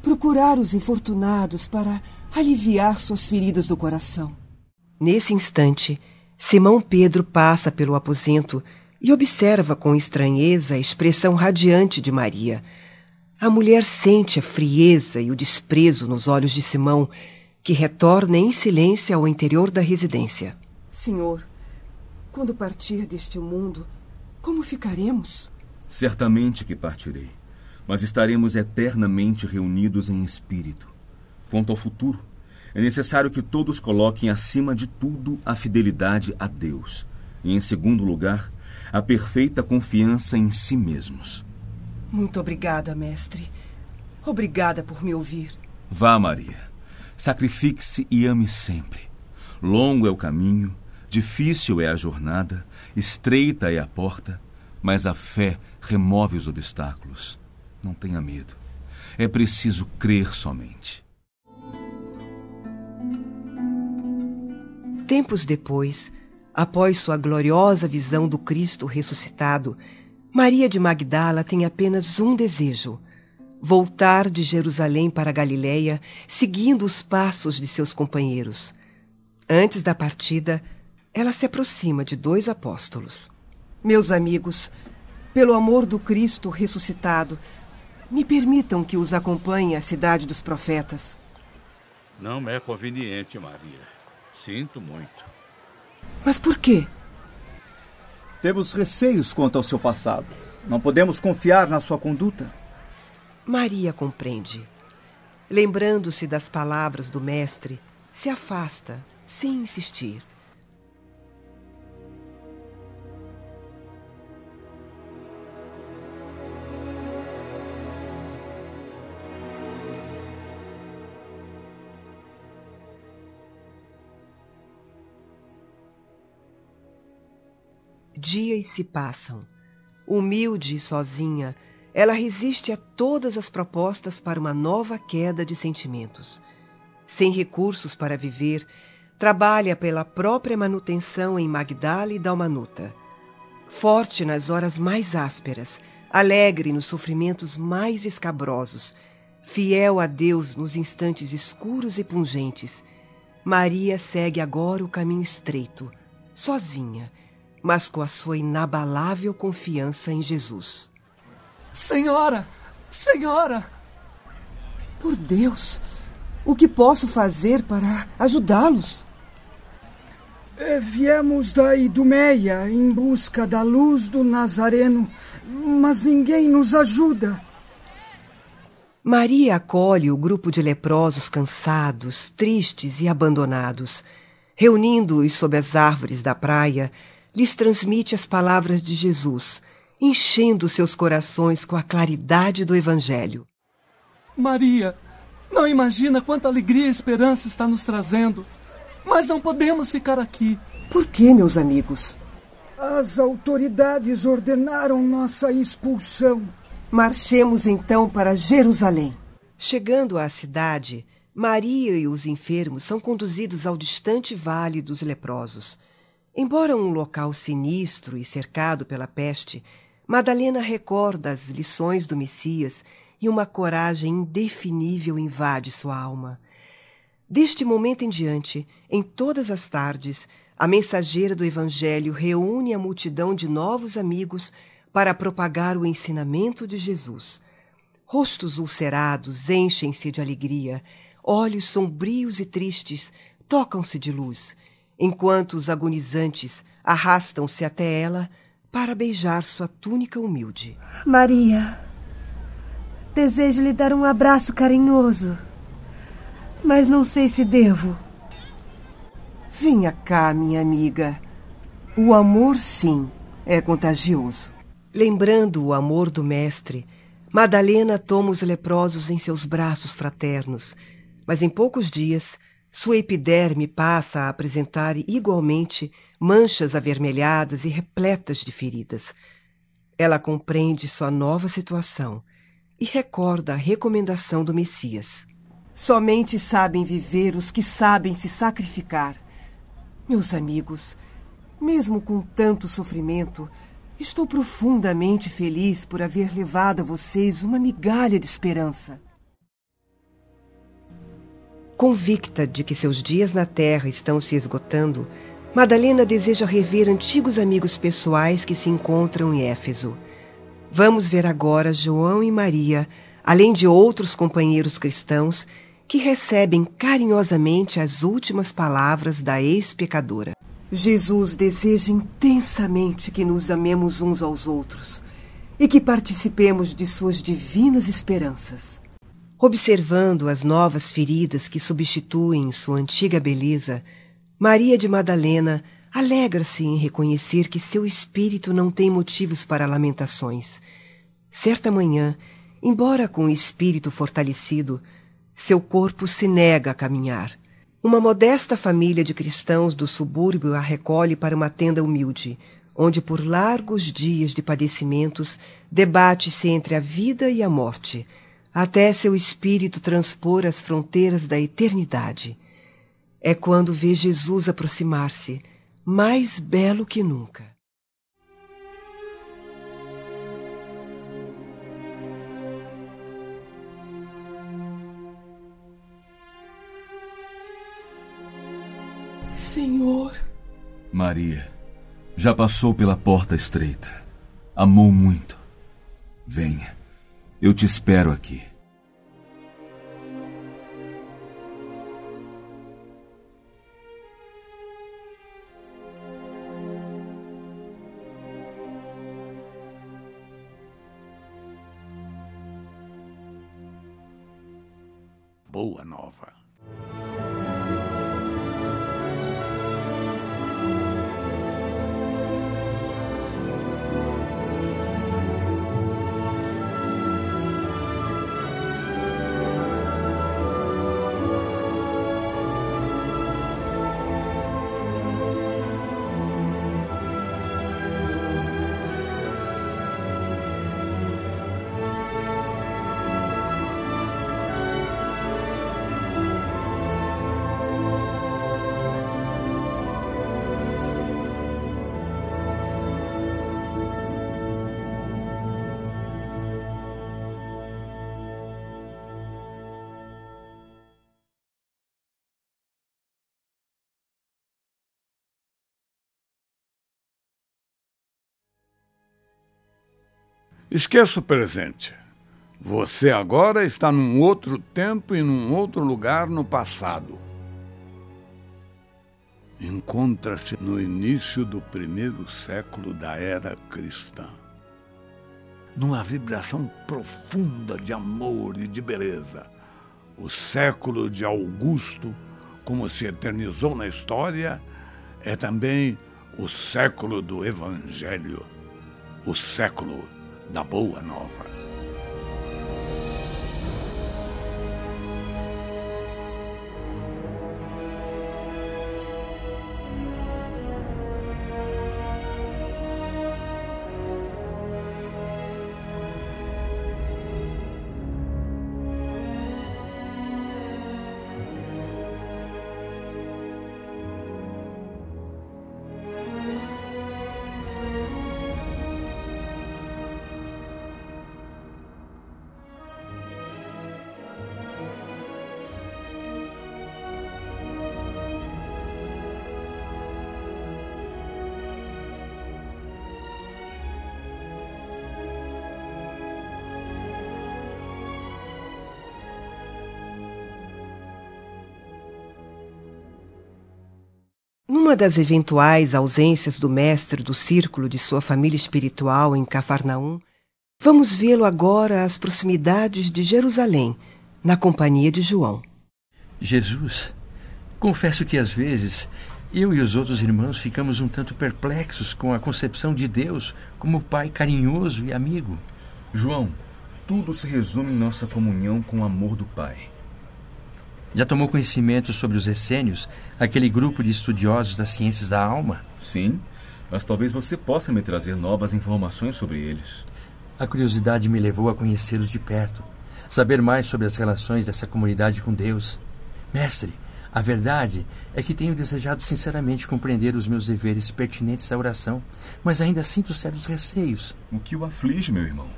[SPEAKER 13] procurar os infortunados para aliviar suas feridas do coração.
[SPEAKER 2] Nesse instante, Simão Pedro passa pelo aposento e observa com estranheza a expressão radiante de Maria. A mulher sente a frieza e o desprezo nos olhos de Simão, que retorna em silêncio ao interior da residência.
[SPEAKER 13] Senhor, quando partir deste mundo, como ficaremos?
[SPEAKER 7] Certamente que partirei, mas estaremos eternamente reunidos em espírito. Quanto ao futuro, é necessário que todos coloquem acima de tudo a fidelidade a Deus e, em segundo lugar, a perfeita confiança em si mesmos.
[SPEAKER 13] Muito obrigada, mestre. Obrigada por me ouvir.
[SPEAKER 7] Vá, Maria. Sacrifique-se e ame sempre. Longo é o caminho, difícil é a jornada, estreita é a porta, mas a fé remove os obstáculos. Não tenha medo. É preciso crer somente.
[SPEAKER 2] Tempos depois, após sua gloriosa visão do Cristo ressuscitado, Maria de Magdala tem apenas um desejo: voltar de Jerusalém para Galiléia, seguindo os passos de seus companheiros. Antes da partida, ela se aproxima de dois apóstolos.
[SPEAKER 13] Meus amigos, pelo amor do Cristo ressuscitado, me permitam que os acompanhe à cidade dos profetas.
[SPEAKER 10] Não é conveniente, Maria. Sinto muito.
[SPEAKER 13] Mas por quê?
[SPEAKER 12] Temos receios quanto ao seu passado. Não podemos confiar na sua conduta.
[SPEAKER 2] Maria compreende. Lembrando-se das palavras do Mestre, se afasta, sem insistir. Dias se passam. Humilde e sozinha, ela resiste a todas as propostas para uma nova queda de sentimentos. Sem recursos para viver, trabalha pela própria manutenção em Magdala e Dalmanuta. Forte nas horas mais ásperas, alegre nos sofrimentos mais escabrosos, fiel a Deus nos instantes escuros e pungentes, Maria segue agora o caminho estreito, sozinha, mas com a sua inabalável confiança em Jesus.
[SPEAKER 16] Senhora! Senhora!
[SPEAKER 13] Por Deus! O que posso fazer para ajudá-los?
[SPEAKER 17] É, viemos da Idumeia em busca da luz do Nazareno, mas ninguém nos ajuda.
[SPEAKER 2] Maria acolhe o grupo de leprosos cansados, tristes e abandonados. Reunindo-os sob as árvores da praia, lhes transmite as palavras de Jesus, enchendo seus corações com a claridade do Evangelho.
[SPEAKER 16] Maria, não imagina quanta alegria e esperança está nos trazendo. Mas não podemos ficar aqui.
[SPEAKER 13] Por que, meus amigos?
[SPEAKER 17] As autoridades ordenaram nossa expulsão.
[SPEAKER 13] Marchemos então para Jerusalém.
[SPEAKER 2] Chegando à cidade, Maria e os enfermos são conduzidos ao distante vale dos leprosos. Embora um local sinistro e cercado pela peste, Madalena recorda as lições do Messias e uma coragem indefinível invade sua alma. Deste momento em diante, em todas as tardes, a mensageira do Evangelho reúne a multidão de novos amigos para propagar o ensinamento de Jesus. Rostos ulcerados enchem-se de alegria, olhos sombrios e tristes tocam-se de luz, enquanto os agonizantes arrastam-se até ela para beijar sua túnica humilde.
[SPEAKER 18] Maria, desejo lhe dar um abraço carinhoso, mas não sei se devo.
[SPEAKER 13] Venha cá, minha amiga. O amor, sim, é contagioso.
[SPEAKER 2] Lembrando o amor do Mestre, Madalena toma os leprosos em seus braços fraternos, mas em poucos dias sua epiderme passa a apresentar igualmente manchas avermelhadas e repletas de feridas. Ela compreende sua nova situação e recorda a recomendação do Messias.
[SPEAKER 13] Somente sabem viver os que sabem se sacrificar. Meus amigos, mesmo com tanto sofrimento, estou profundamente feliz por haver levado a vocês uma migalha de esperança.
[SPEAKER 2] Convicta de que seus dias na Terra estão se esgotando, Madalena deseja rever antigos amigos pessoais que se encontram em Éfeso. Vamos ver agora João e Maria, além de outros companheiros cristãos, que recebem carinhosamente as últimas palavras da ex-pecadora.
[SPEAKER 13] Jesus deseja intensamente que nos amemos uns aos outros e que participemos de suas divinas esperanças.
[SPEAKER 2] Observando as novas feridas que substituem sua antiga beleza, Maria de Madalena alegra-se em reconhecer que seu espírito não tem motivos para lamentações. Certa manhã, embora com o espírito fortalecido, seu corpo se nega a caminhar. Uma modesta família de cristãos do subúrbio a recolhe para uma tenda humilde, onde por largos dias de padecimentos debate-se entre a vida e a morte, até seu espírito transpor as fronteiras da eternidade. É quando vê Jesus aproximar-se, mais belo que nunca.
[SPEAKER 13] Senhor.
[SPEAKER 7] Maria, já passou pela porta estreita. Amou muito. Venha, eu te espero aqui.
[SPEAKER 1] Boa nova. Esqueça o presente. Você agora está num outro tempo e num outro lugar no passado. Encontra-se no início do primeiro século da era cristã. Numa vibração profunda de amor e de beleza. O século de Augusto, como se eternizou na história, é também o século do Evangelho, o século da Boa Nova.
[SPEAKER 2] Numa das eventuais ausências do mestre do círculo de sua família espiritual em Cafarnaum, vamos vê-lo agora às proximidades de Jerusalém, na companhia de João.
[SPEAKER 11] Jesus, confesso que às vezes eu e os outros irmãos ficamos um tanto perplexos com a concepção de Deus como Pai carinhoso e amigo.
[SPEAKER 7] João, tudo se resume em nossa comunhão com o amor do Pai.
[SPEAKER 11] Já tomou conhecimento sobre os essênios, aquele grupo de estudiosos das ciências da alma?
[SPEAKER 7] Sim, mas talvez você possa me trazer novas informações sobre eles.
[SPEAKER 11] A curiosidade me levou a conhecê-los de perto, saber mais sobre as relações dessa comunidade com Deus. Mestre, a verdade é que tenho desejado sinceramente compreender os meus deveres pertinentes à oração, mas ainda sinto certos receios.
[SPEAKER 7] O que o aflige, meu irmão?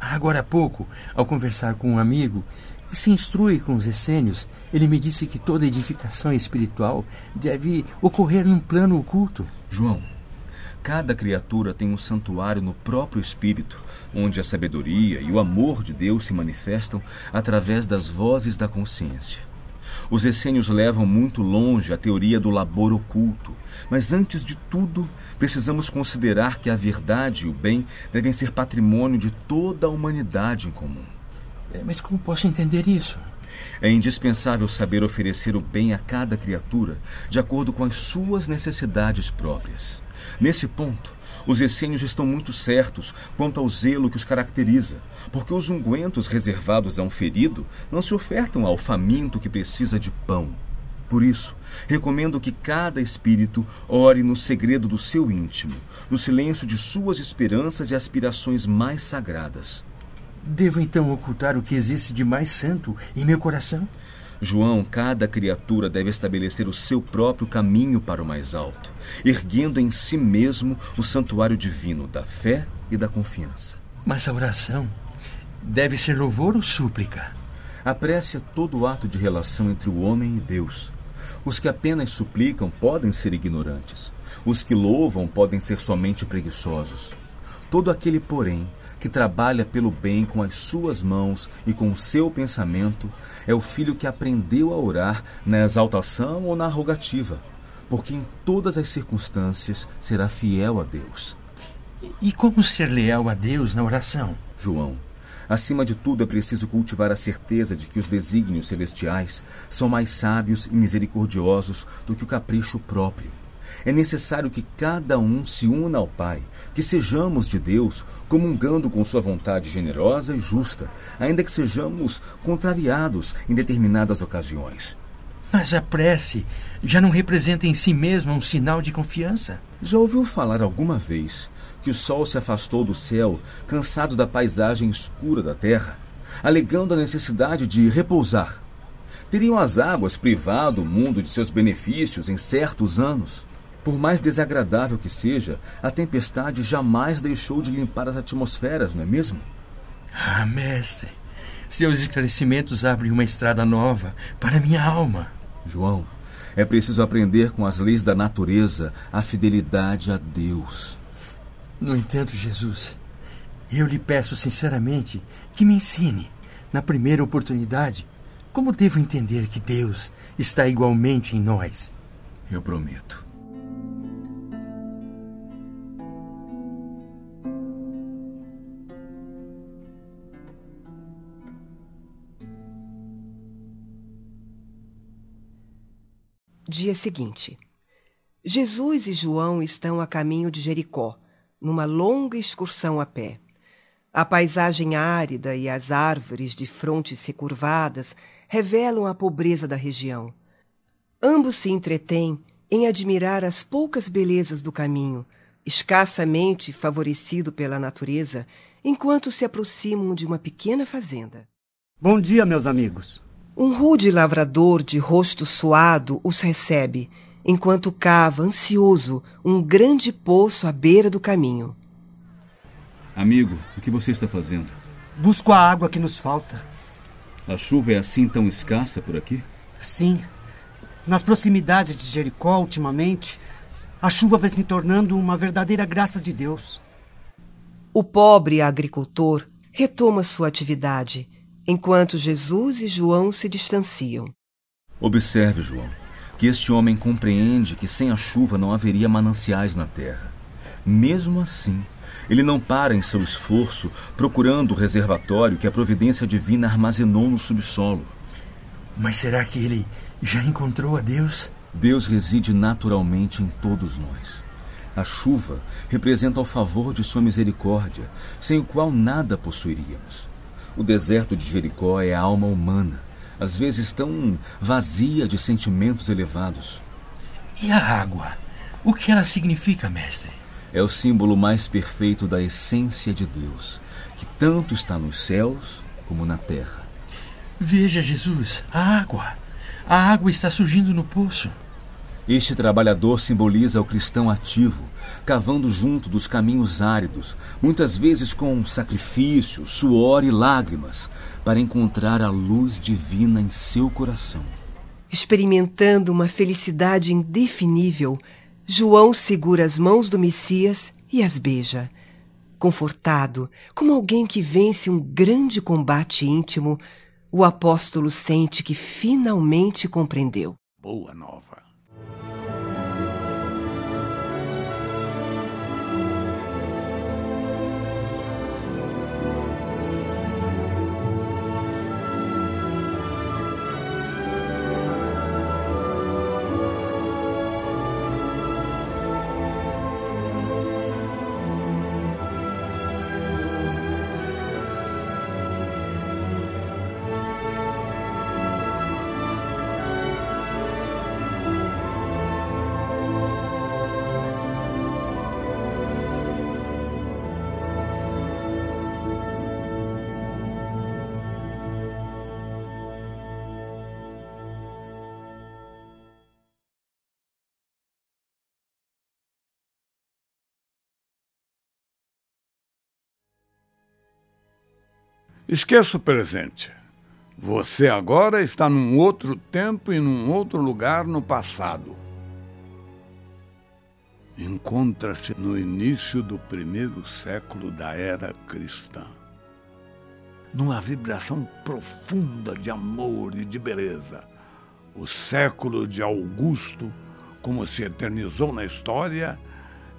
[SPEAKER 11] Agora há pouco, ao conversar com um amigo, que se instrui com os essênios, ele me disse que toda edificação espiritual deve ocorrer num plano oculto.
[SPEAKER 7] João, cada criatura tem um santuário no próprio espírito, onde a sabedoria e o amor de Deus se manifestam através das vozes da consciência. Os essênios levam muito longe a teoria do labor oculto, mas antes de tudo, precisamos considerar que a verdade e o bem devem ser patrimônio de toda a humanidade em comum.
[SPEAKER 11] É, mas como posso entender isso?
[SPEAKER 7] É indispensável saber oferecer o bem a cada criatura de acordo com as suas necessidades próprias. Nesse ponto, os essênios estão muito certos quanto ao zelo que os caracteriza, porque os ungüentos reservados a um ferido não se ofertam ao faminto que precisa de pão. Por isso, recomendo que cada espírito ore no segredo do seu íntimo, no silêncio de suas esperanças e aspirações mais sagradas.
[SPEAKER 11] Devo então ocultar o que existe de mais santo em meu coração?
[SPEAKER 7] João, cada criatura deve estabelecer o seu próprio caminho para o mais alto, erguendo em si mesmo o santuário divino da fé e da confiança.
[SPEAKER 11] Mas a oração deve ser louvor ou súplica?
[SPEAKER 7] A prece é todo ato de relação entre o homem e Deus. Os que apenas suplicam podem ser ignorantes. Os que louvam podem ser somente preguiçosos. Todo aquele, porém, que trabalha pelo bem com as suas mãos e com o seu pensamento, é o filho que aprendeu a orar na exaltação ou na rogativa, porque em todas as circunstâncias será fiel a Deus.
[SPEAKER 11] E como ser leal a Deus na oração?
[SPEAKER 7] João, acima de tudo é preciso cultivar a certeza de que os desígnios celestiais são mais sábios e misericordiosos do que o capricho próprio. É necessário que cada um se una ao Pai, que sejamos de Deus, comungando com Sua vontade generosa e justa, ainda que sejamos contrariados em determinadas ocasiões.
[SPEAKER 11] Mas a prece já não representa em si mesma um sinal de confiança?
[SPEAKER 7] Já ouviu falar alguma vez que o sol se afastou do céu, cansado da paisagem escura da terra, alegando a necessidade de repousar? Teriam as águas privado o mundo de seus benefícios em certos anos? Por mais desagradável que seja, a tempestade jamais deixou de limpar as atmosferas, não é mesmo?
[SPEAKER 11] Ah, mestre, seus esclarecimentos abrem uma estrada nova para minha alma.
[SPEAKER 7] João, é preciso aprender com as leis da natureza a fidelidade a Deus.
[SPEAKER 11] No entanto, Jesus, eu lhe peço sinceramente que me ensine, na primeira oportunidade, como devo entender que Deus está igualmente em nós.
[SPEAKER 7] Eu prometo.
[SPEAKER 2] Dia seguinte. Jesus e João estão a caminho de Jericó, numa longa excursão a pé. A paisagem árida e as árvores de frontes recurvadas revelam a pobreza da região. Ambos se entretêm em admirar as poucas belezas do caminho, escassamente favorecido pela natureza, enquanto se aproximam de uma pequena fazenda.
[SPEAKER 19] Bom dia, meus amigos.
[SPEAKER 2] Um rude lavrador de rosto suado os recebe, enquanto cava, ansioso, um grande poço à beira do caminho.
[SPEAKER 7] Amigo, o que você está fazendo?
[SPEAKER 19] Busco a água que nos falta.
[SPEAKER 7] A chuva é assim tão escassa por aqui?
[SPEAKER 19] Sim. Nas proximidades de Jericó, ultimamente, a chuva vem se tornando uma verdadeira graça de Deus.
[SPEAKER 2] O pobre agricultor retoma sua atividade enquanto Jesus e João se distanciam.
[SPEAKER 7] Observe, João, que este homem compreende que sem a chuva não haveria mananciais na terra. Mesmo assim, ele não para em seu esforço procurando o reservatório que a providência divina armazenou no subsolo.
[SPEAKER 11] Mas será que ele já encontrou a Deus?
[SPEAKER 7] Deus reside naturalmente em todos nós. A chuva representa o favor de sua misericórdia, sem o qual nada possuiríamos. O deserto de Jericó é a alma humana, às vezes tão vazia de sentimentos elevados.
[SPEAKER 11] E a água? O que ela significa, mestre?
[SPEAKER 7] É o símbolo mais perfeito da essência de Deus, que tanto está nos céus como na terra.
[SPEAKER 11] Veja, Jesus, a água. A água está surgindo no poço.
[SPEAKER 7] Este trabalhador simboliza o cristão ativo, cavando junto dos caminhos áridos, muitas vezes com sacrifício, suor e lágrimas, para encontrar a luz divina em seu coração.
[SPEAKER 2] Experimentando uma felicidade indefinível, João segura as mãos do Messias e as beija. Confortado, como alguém que vence um grande combate íntimo, o apóstolo sente que finalmente compreendeu.
[SPEAKER 1] Boa nova. Esqueça o presente. Você agora está num outro tempo e num outro lugar no passado. Encontra-se no início do primeiro século da era cristã. Numa vibração profunda de amor e de beleza. O século de Augusto, como se eternizou na história,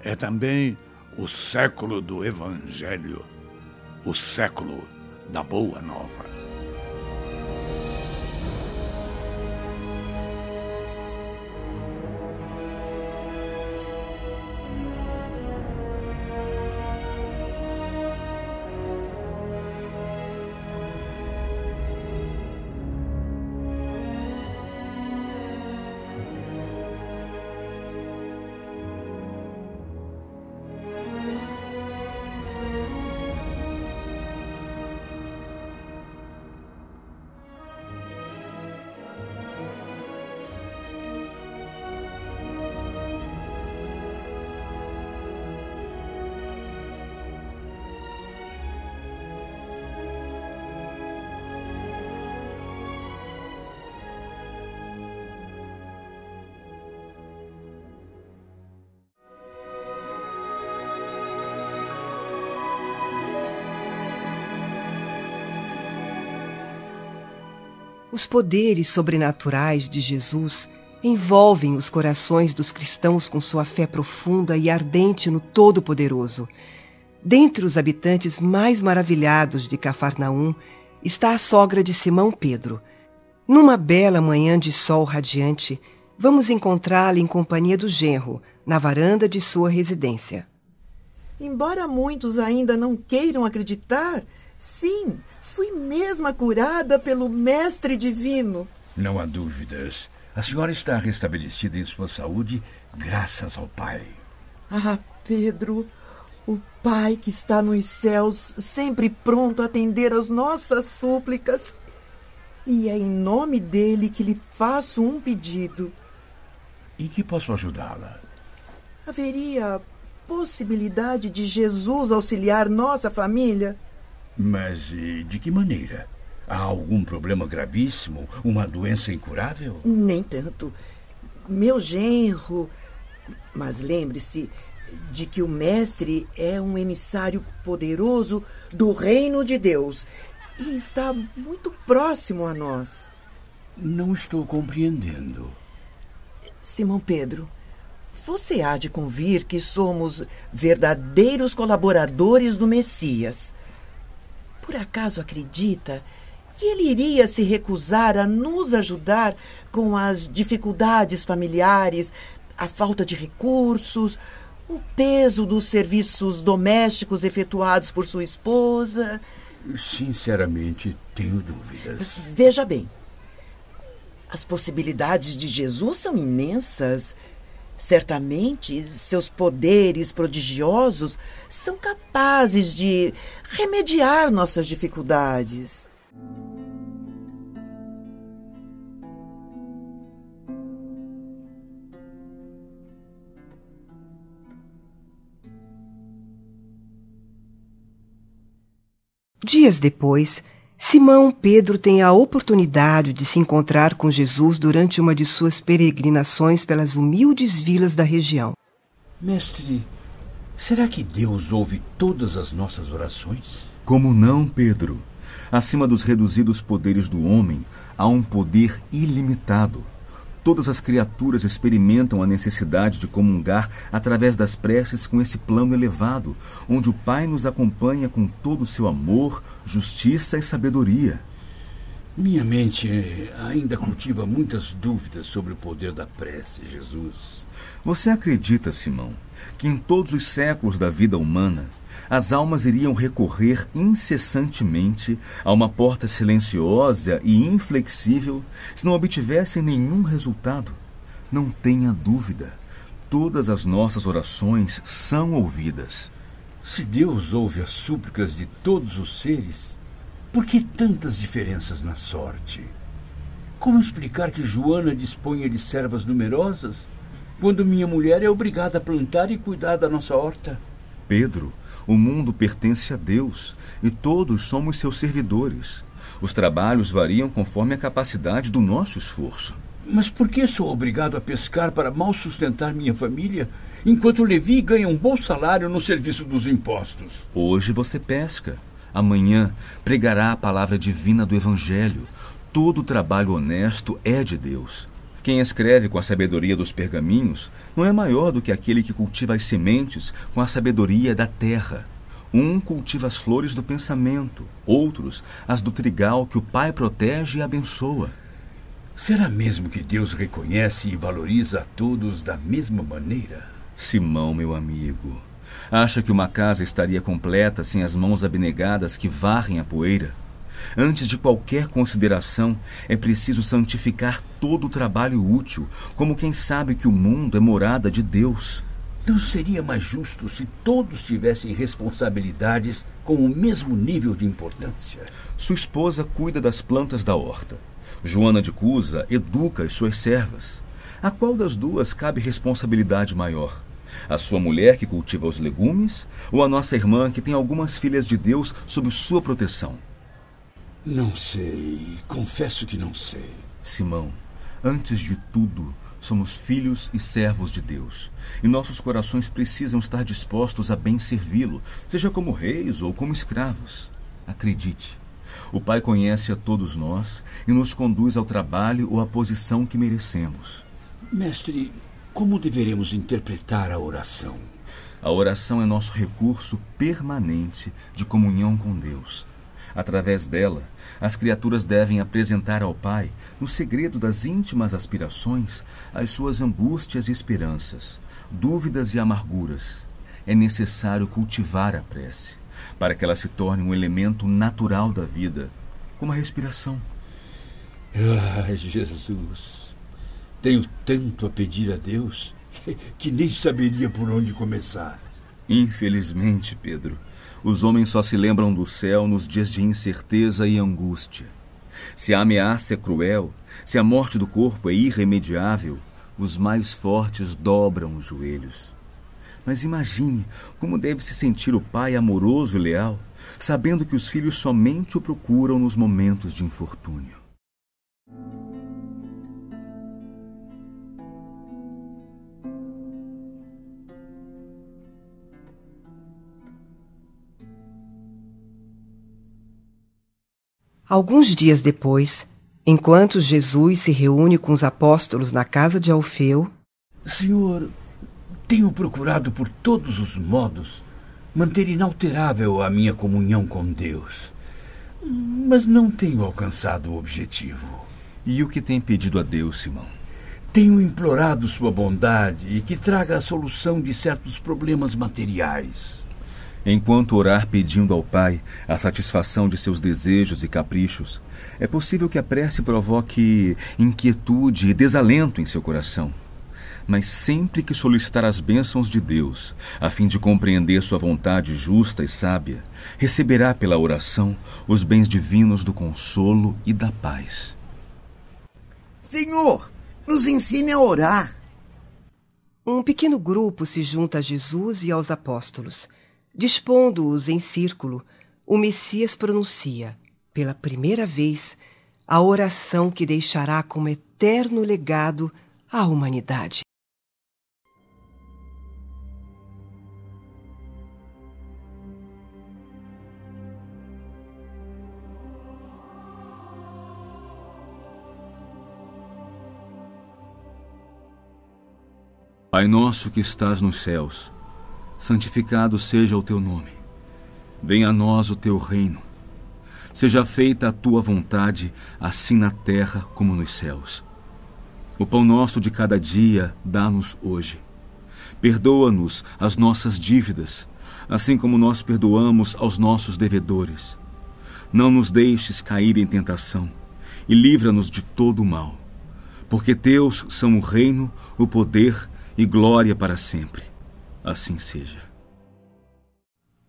[SPEAKER 1] é também o século do Evangelho, o século da Boa Nova.
[SPEAKER 2] Os poderes sobrenaturais de Jesus envolvem os corações dos cristãos com sua fé profunda e ardente no Todo-Poderoso. Dentre os habitantes mais maravilhados de Cafarnaum está a sogra de Simão Pedro. Numa bela manhã de sol radiante, vamos encontrá-la em companhia do genro, na varanda de sua residência.
[SPEAKER 20] Embora muitos ainda não queiram acreditar, sim, fui mesma curada pelo Mestre Divino.
[SPEAKER 6] Não há dúvidas. A senhora está restabelecida em sua saúde graças ao Pai.
[SPEAKER 20] Ah, Pedro, o Pai que está nos céus, sempre pronto a atender às nossas súplicas. E é em nome dele que lhe faço um pedido.
[SPEAKER 6] Em que posso ajudá-la?
[SPEAKER 20] Haveria possibilidade de Jesus auxiliar nossa família?
[SPEAKER 6] Mas de que maneira? Há algum problema gravíssimo? Uma doença incurável?
[SPEAKER 20] Nem tanto. Meu genro. Mas lembre-se de que o Mestre é um emissário poderoso do reino de Deus e está muito próximo a nós.
[SPEAKER 6] Não estou compreendendo.
[SPEAKER 20] Simão Pedro, você há de convir que somos verdadeiros colaboradores do Messias por acaso acredita que ele iria se recusar a nos ajudar com as dificuldades familiares, a falta de recursos, o peso dos serviços domésticos efetuados por sua esposa?
[SPEAKER 6] Sinceramente, tenho dúvidas.
[SPEAKER 20] Veja bem. As possibilidades de Jesus são imensas. Certamente seus poderes prodigiosos são capazes de remediar nossas dificuldades.
[SPEAKER 2] Dias depois, Simão Pedro tem a oportunidade de se encontrar com Jesus durante uma de suas peregrinações pelas humildes vilas da região.
[SPEAKER 6] Mestre, será que Deus ouve todas as nossas orações?
[SPEAKER 7] Como não, Pedro? Acima dos reduzidos poderes do homem, há um poder ilimitado. Todas as criaturas experimentam a necessidade de comungar através das preces com esse plano elevado, onde o Pai nos acompanha com todo o seu amor, justiça e sabedoria.
[SPEAKER 6] Minha mente ainda cultiva muitas dúvidas sobre o poder da prece, Jesus.
[SPEAKER 7] Você acredita, Simão, que em todos os séculos da vida humana, as almas iriam recorrer incessantemente a uma porta silenciosa e inflexível se não obtivessem nenhum resultado. Não tenha dúvida, todas as nossas orações são ouvidas.
[SPEAKER 6] Se Deus ouve as súplicas de todos os seres, por que tantas diferenças na sorte? Como explicar que Joana disponha de servas numerosas quando minha mulher é obrigada a plantar e cuidar da nossa horta?
[SPEAKER 7] Pedro, o mundo pertence a Deus e todos somos seus servidores. Os trabalhos variam conforme a capacidade do nosso esforço.
[SPEAKER 6] Mas por que sou obrigado a pescar para mal sustentar minha família, enquanto Levi ganha um bom salário no serviço dos impostos?
[SPEAKER 7] Hoje você pesca. Amanhã pregará a palavra divina do Evangelho. Todo trabalho honesto é de Deus. Quem escreve com a sabedoria dos pergaminhos não é maior do que aquele que cultiva as sementes com a sabedoria da terra. Um cultiva as flores do pensamento, outros as do trigal que o Pai protege e abençoa.
[SPEAKER 6] Será mesmo que Deus reconhece e valoriza a todos da mesma maneira?
[SPEAKER 7] Simão, meu amigo, acha que uma casa estaria completa sem as mãos abnegadas que varrem a poeira? Antes de qualquer consideração, é preciso santificar todo o trabalho útil, como quem sabe que o mundo é morada de Deus.
[SPEAKER 6] Não seria mais justo se todos tivessem responsabilidades com o mesmo nível de importância?
[SPEAKER 7] Sua esposa cuida das plantas da horta. Joana de Cusa educa as suas servas. A qual das duas cabe responsabilidade maior? A sua mulher que cultiva os legumes ou a nossa irmã que tem algumas filhas de Deus sob sua proteção?
[SPEAKER 6] Não sei. Confesso que não sei.
[SPEAKER 7] Simão, antes de tudo, somos filhos e servos de Deus. E nossos corações precisam estar dispostos a bem servi-lo, seja como reis ou como escravos. Acredite, o Pai conhece a todos nós e nos conduz ao trabalho ou à posição que merecemos.
[SPEAKER 6] Mestre, como deveremos interpretar a oração?
[SPEAKER 7] A oração é nosso recurso permanente de comunhão com Deus. Através dela, as criaturas devem apresentar ao Pai, no segredo das íntimas aspirações, as suas angústias e esperanças, dúvidas e amarguras. É necessário cultivar a prece, para que ela se torne um elemento natural da vida, como a respiração.
[SPEAKER 6] Ai, Jesus, tenho tanto a pedir a Deus que nem saberia por onde começar.
[SPEAKER 7] Infelizmente, Pedro, os homens só se lembram do céu nos dias de incerteza e angústia. Se a ameaça é cruel, se a morte do corpo é irremediável, os mais fortes dobram os joelhos. Mas imagine como deve se sentir o pai amoroso e leal, sabendo que os filhos somente o procuram nos momentos de infortúnio.
[SPEAKER 2] Alguns dias depois, enquanto Jesus se reúne com os apóstolos na casa de Alfeu,
[SPEAKER 6] Senhor, tenho procurado por todos os modos manter inalterável a minha comunhão com Deus, mas não tenho alcançado o objetivo.
[SPEAKER 7] E o que tem pedido a Deus, Simão?
[SPEAKER 6] Tenho implorado sua bondade e que traga a solução de certos problemas materiais.
[SPEAKER 7] Enquanto orar pedindo ao Pai a satisfação de seus desejos e caprichos, é possível que a prece provoque inquietude e desalento em seu coração. Mas sempre que solicitar as bênçãos de Deus, a fim de compreender sua vontade justa e sábia, receberá pela oração os bens divinos do consolo e da paz.
[SPEAKER 21] Senhor, nos ensine a orar.
[SPEAKER 2] Um pequeno grupo se junta a Jesus e aos apóstolos Dispondo-os em círculo, o Messias pronuncia, pela primeira vez, a oração que deixará como eterno legado à humanidade.
[SPEAKER 7] Pai nosso que estás nos céus, santificado seja o teu nome. Venha a nós o teu reino. Seja feita a tua vontade, assim na terra como nos céus. O pão nosso de cada dia dá-nos hoje. Perdoa-nos as nossas dívidas, assim como nós perdoamos aos nossos devedores. Não nos deixes cair em tentação e livra-nos de todo o mal, porque teus são o reino, o poder e glória para sempre. Assim seja.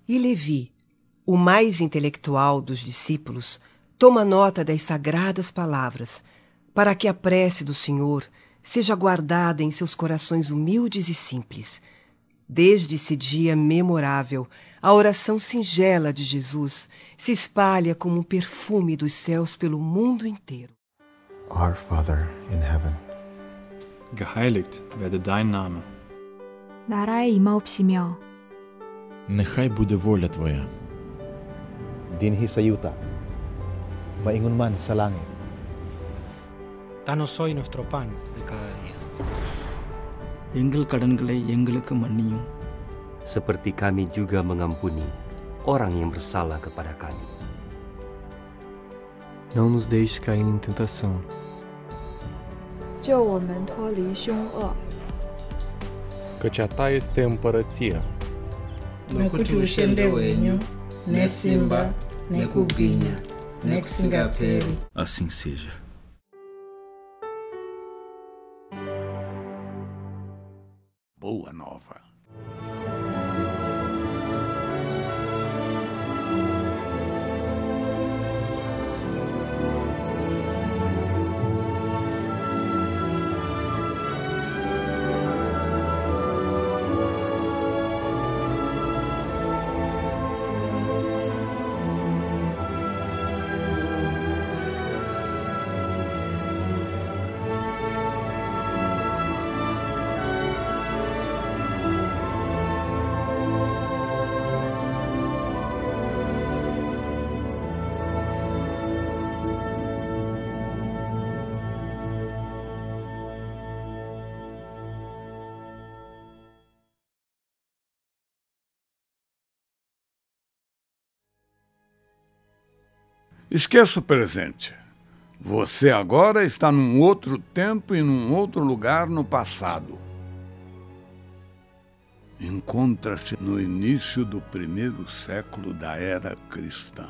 [SPEAKER 2] E Levi, o mais intelectual dos discípulos, toma nota das sagradas palavras, para que a prece do Senhor seja guardada em seus corações humildes e simples. Desde esse dia memorável, a oração singela de Jesus se espalha como um perfume dos céus pelo mundo inteiro.
[SPEAKER 22] Our Father in heaven.
[SPEAKER 23] Geheiligt werde dein Name.
[SPEAKER 24] 나라의 임하옵시며
[SPEAKER 22] Нехай буде воля Твоя.
[SPEAKER 25] Dinhi sa yuta, maingon man sa langit.
[SPEAKER 26] Danos hoy nuestro pan de cada día.
[SPEAKER 27] எங்கள் கடன்களை எங்களுக்கு மன்னியும்
[SPEAKER 28] seperti kami juga mengampuni orang yang bersalah kepada kami.
[SPEAKER 22] Não nos deixes cair em tentação,
[SPEAKER 24] 救我们脱离凶恶。
[SPEAKER 22] Căci a Ta este împărăția,
[SPEAKER 29] nokuti ushende wenyu nesimba nekubwinya nekusingaperi
[SPEAKER 7] Assim seja.
[SPEAKER 1] Boa nova. Esqueça o presente. Você agora está num outro tempo e num outro lugar no passado. Encontra-se no início do primeiro século da era cristã.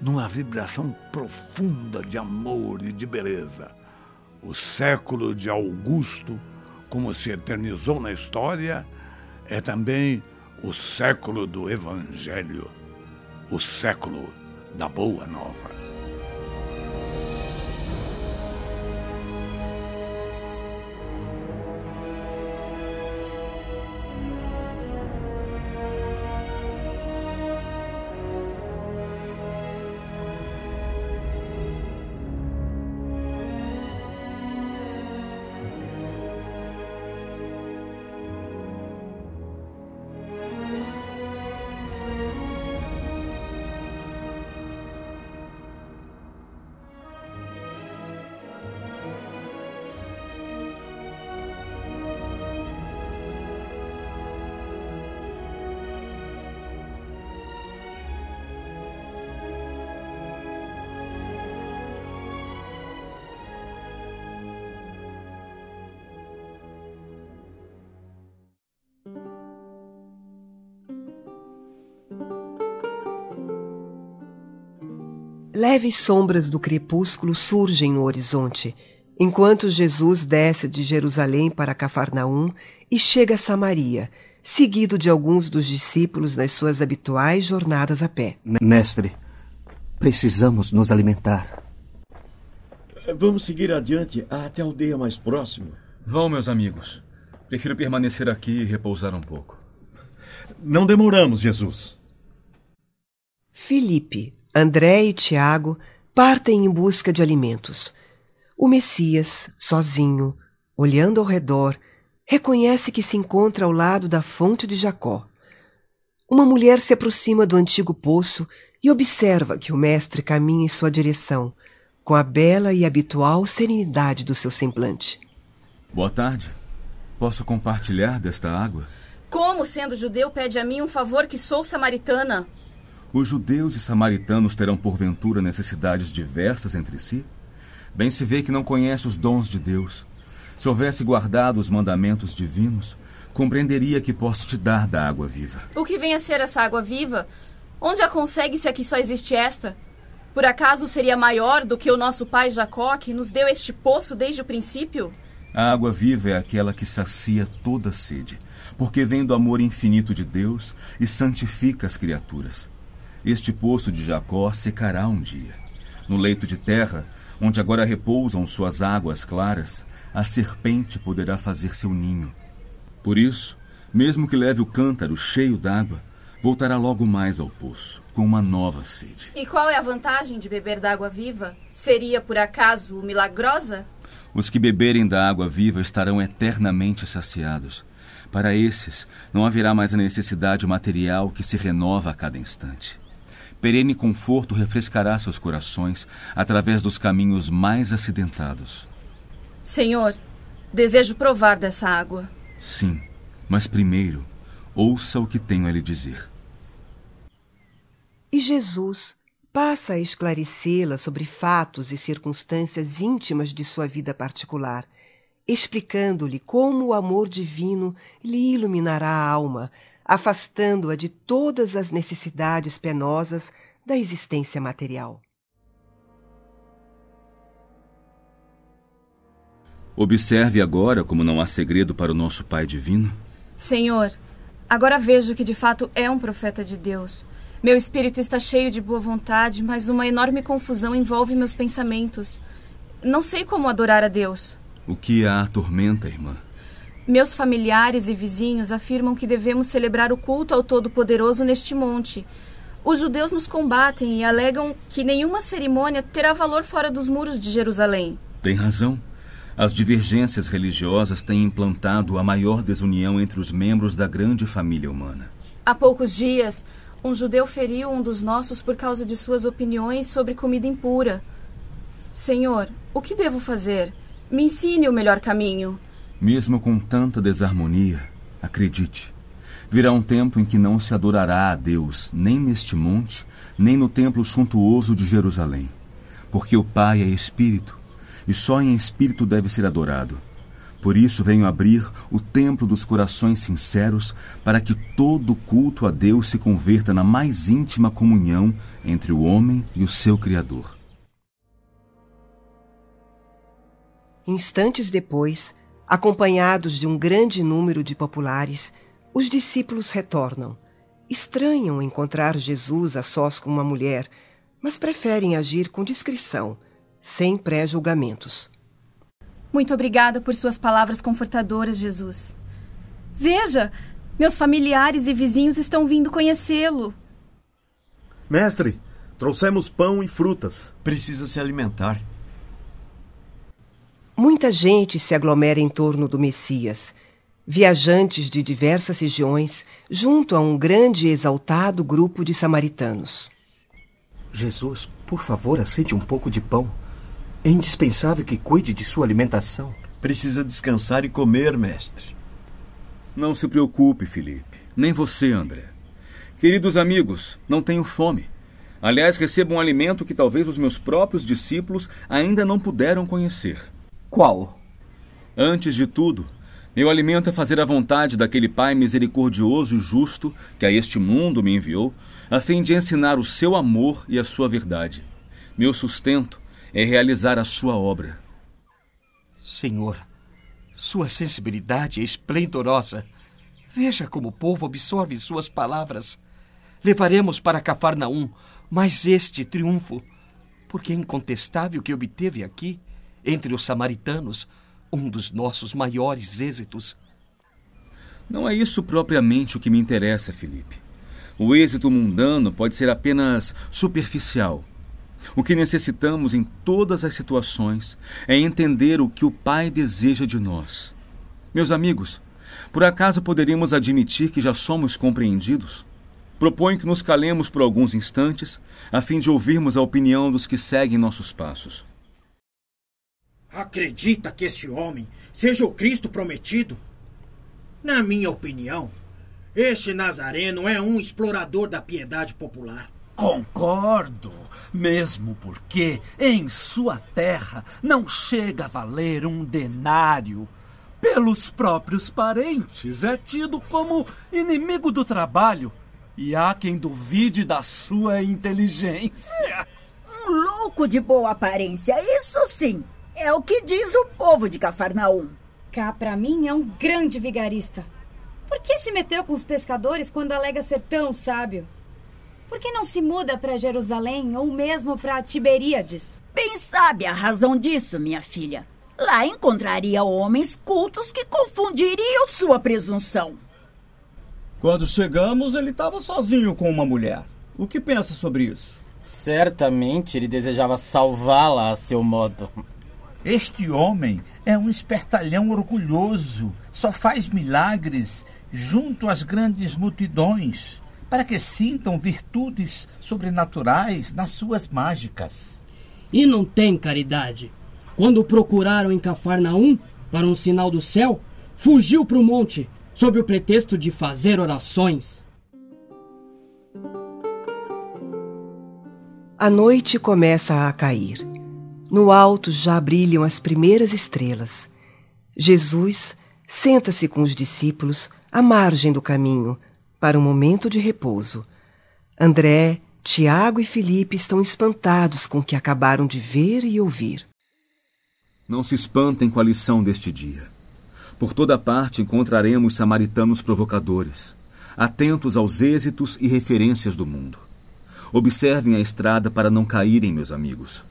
[SPEAKER 1] Numa vibração profunda de amor e de beleza. O século de Augusto, como se eternizou na história, é também o século do Evangelho, o século da Boa Nova.
[SPEAKER 2] Leves sombras do crepúsculo surgem no horizonte, enquanto Jesus desce de Jerusalém para Cafarnaum e chega a Samaria, seguido de alguns dos discípulos nas suas habituais jornadas a pé.
[SPEAKER 4] Mestre, precisamos nos alimentar.
[SPEAKER 10] Vamos seguir adiante até a aldeia mais próxima.
[SPEAKER 7] Vão, meus amigos. Prefiro permanecer aqui e repousar um pouco.
[SPEAKER 12] Não demoramos, Jesus.
[SPEAKER 2] Filipe, André e Tiago partem em busca de alimentos. O Messias, sozinho, olhando ao redor, reconhece que se encontra ao lado da fonte de Jacó. Uma mulher se aproxima do antigo poço e observa que o mestre caminha em sua direção, com a bela e habitual serenidade do seu semblante.
[SPEAKER 7] Boa tarde. Posso compartilhar desta água?
[SPEAKER 30] Como, sendo judeu, pede a mim um favor que sou samaritana?
[SPEAKER 7] Os judeus e samaritanos terão porventura necessidades diversas entre si? Bem se vê que não conhece os dons de Deus. Se houvesse guardado os mandamentos divinos, compreenderia que posso te dar da água viva.
[SPEAKER 30] O que vem a ser essa água viva? Onde a consegue se aqui só existe esta? Por acaso seria maior do que o nosso pai Jacó, que nos deu este poço desde o princípio?
[SPEAKER 7] A água viva é aquela que sacia toda sede, porque vem do amor infinito de Deus e santifica as criaturas. Este poço de Jacó secará um dia. No leito de terra, onde agora repousam suas águas claras, a serpente poderá fazer seu ninho. Por isso, mesmo que leve o cântaro cheio d'água, voltará logo mais ao poço, com uma nova sede.
[SPEAKER 30] E qual é a vantagem de beber da água viva? Seria, por acaso, milagrosa?
[SPEAKER 7] Os que beberem da água viva estarão eternamente saciados. Para esses, não haverá mais a necessidade material que se renova a cada instante. Perene conforto refrescará seus corações através dos caminhos mais acidentados.
[SPEAKER 30] Senhor, desejo provar dessa água.
[SPEAKER 7] Sim, mas primeiro, ouça o que tenho a lhe dizer.
[SPEAKER 2] E Jesus passa a esclarecê-la sobre fatos e circunstâncias íntimas de sua vida particular, explicando-lhe como o amor divino lhe iluminará a alma, afastando-a de todas as necessidades penosas da existência material.
[SPEAKER 7] Observe agora como não há segredo para o nosso Pai Divino.
[SPEAKER 30] Senhor, agora vejo que de fato é um profeta de Deus. Meu espírito está cheio de boa vontade, mas uma enorme confusão envolve meus pensamentos. Não sei como adorar a Deus.
[SPEAKER 7] O que a atormenta, irmã?
[SPEAKER 30] Meus familiares e vizinhos afirmam que devemos celebrar o culto ao Todo-Poderoso neste monte. Os judeus nos combatem e alegam que nenhuma cerimônia terá valor fora dos muros de Jerusalém.
[SPEAKER 7] Tem razão. As divergências religiosas têm implantado a maior desunião entre os membros da grande família humana.
[SPEAKER 30] Há poucos dias, um judeu feriu um dos nossos por causa de suas opiniões sobre comida impura. Senhor, o que devo fazer? Me ensine o melhor caminho.
[SPEAKER 7] Mesmo com tanta desarmonia, acredite, virá um tempo em que não se adorará a Deus nem neste monte, nem no templo suntuoso de Jerusalém, porque o Pai é Espírito e só em espírito deve ser adorado. Por isso venho abrir o templo dos corações sinceros, para que todo culto a Deus se converta na mais íntima comunhão entre o homem e o seu Criador.
[SPEAKER 2] Instantes depois, acompanhados de um grande número de populares, os discípulos retornam. Estranham encontrar Jesus a sós com uma mulher, mas preferem agir com discrição sem pré-julgamentos.
[SPEAKER 30] Muito obrigada por suas palavras confortadoras, Jesus. Veja, meus familiares e vizinhos estão vindo conhecê-lo.
[SPEAKER 12] Mestre, trouxemos pão e frutas.
[SPEAKER 31] Precisa se alimentar.
[SPEAKER 2] Muita gente se aglomera em torno do Messias. Viajantes de diversas regiões, junto a um grande e exaltado grupo de samaritanos.
[SPEAKER 4] Jesus, por favor, aceite um pouco de pão. É indispensável que cuide de sua alimentação.
[SPEAKER 31] Precisa descansar e comer, mestre.
[SPEAKER 7] Não se preocupe, Felipe. Nem você, André. Queridos amigos, não tenho fome. Aliás, recebo um alimento que talvez os meus próprios discípulos ainda não puderam conhecer.
[SPEAKER 4] Qual?
[SPEAKER 7] Antes de tudo, meu alimento é fazer a vontade daquele Pai misericordioso e justo que a este mundo me enviou, a fim de ensinar o seu amor e a sua verdade. Meu sustento é realizar a sua obra.
[SPEAKER 4] Senhor, sua sensibilidade é esplendorosa. Veja como o povo absorve suas palavras. Levaremos para Cafarnaum mais este triunfo, porque é incontestável que obteve aqui, entre os samaritanos, um dos nossos maiores êxitos.
[SPEAKER 7] Não é isso propriamente o que me interessa, Felipe. O êxito mundano pode ser apenas superficial. O que necessitamos em todas as situações é entender o que o Pai deseja de nós. Meus amigos, por acaso poderíamos admitir que já somos compreendidos? Proponho que nos calemos por alguns instantes, a fim de ouvirmos a opinião dos que seguem nossos passos.
[SPEAKER 32] Acredita que este homem seja o Cristo prometido? Na minha opinião, este Nazareno é um explorador da piedade popular.
[SPEAKER 33] Concordo, mesmo porque em sua terra não chega a valer um denário. Pelos próprios parentes é tido como inimigo do trabalho e há quem duvide da sua inteligência.
[SPEAKER 34] Um louco de boa aparência, isso sim. É o que diz o povo de Cafarnaum.
[SPEAKER 35] Cá, pra mim, é um grande vigarista. Por que se meteu com os pescadores quando alega ser tão sábio? Por que não se muda para Jerusalém ou mesmo para Tiberíades?
[SPEAKER 34] Bem sabe a razão disso, minha filha. Lá encontraria homens cultos que confundiriam sua presunção.
[SPEAKER 36] Quando chegamos, ele estava sozinho com uma mulher. O que pensa sobre isso?
[SPEAKER 37] Certamente ele desejava salvá-la a seu modo.
[SPEAKER 33] Este homem é um espertalhão orgulhoso, só faz milagres junto às grandes multidões, para que sintam virtudes sobrenaturais nas suas mágicas.
[SPEAKER 38] E não tem caridade. Quando o procuraram em Cafarnaum para um sinal do céu, fugiu para o monte sob o pretexto de fazer orações.
[SPEAKER 2] A noite começa a cair. No alto já brilham as primeiras estrelas. Jesus senta-se com os discípulos à margem do caminho para um momento de repouso. André, Tiago e Felipe estão espantados com o que acabaram de ver e ouvir.
[SPEAKER 7] Não se espantem com a lição deste dia. Por toda parte encontraremos samaritanos provocadores, atentos aos êxitos e referências do mundo. Observem a estrada para não caírem, meus amigos.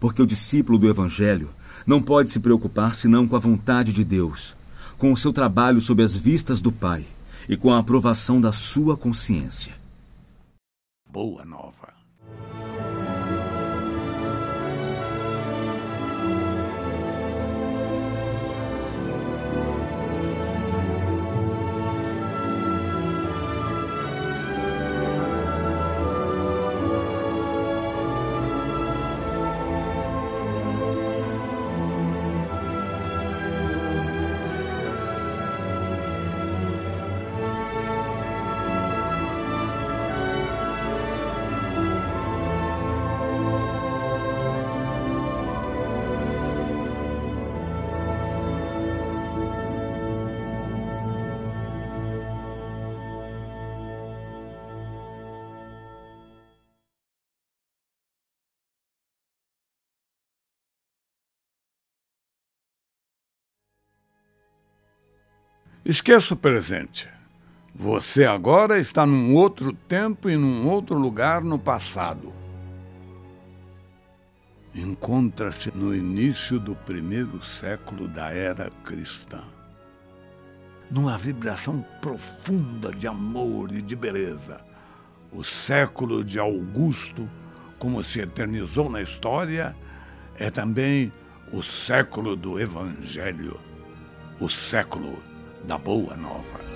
[SPEAKER 7] Porque o discípulo do Evangelho não pode se preocupar senão com a vontade de Deus, com o seu trabalho sob as vistas do Pai e com a aprovação da sua consciência.
[SPEAKER 1] Boa nova. Esqueça o presente. Você agora está num outro tempo e num outro lugar no passado. Encontra-se no início do primeiro século da era cristã. Numa vibração profunda de amor e de beleza. O século de Augusto, como se eternizou na história, é também o século do Evangelho, o século da Boa Nova.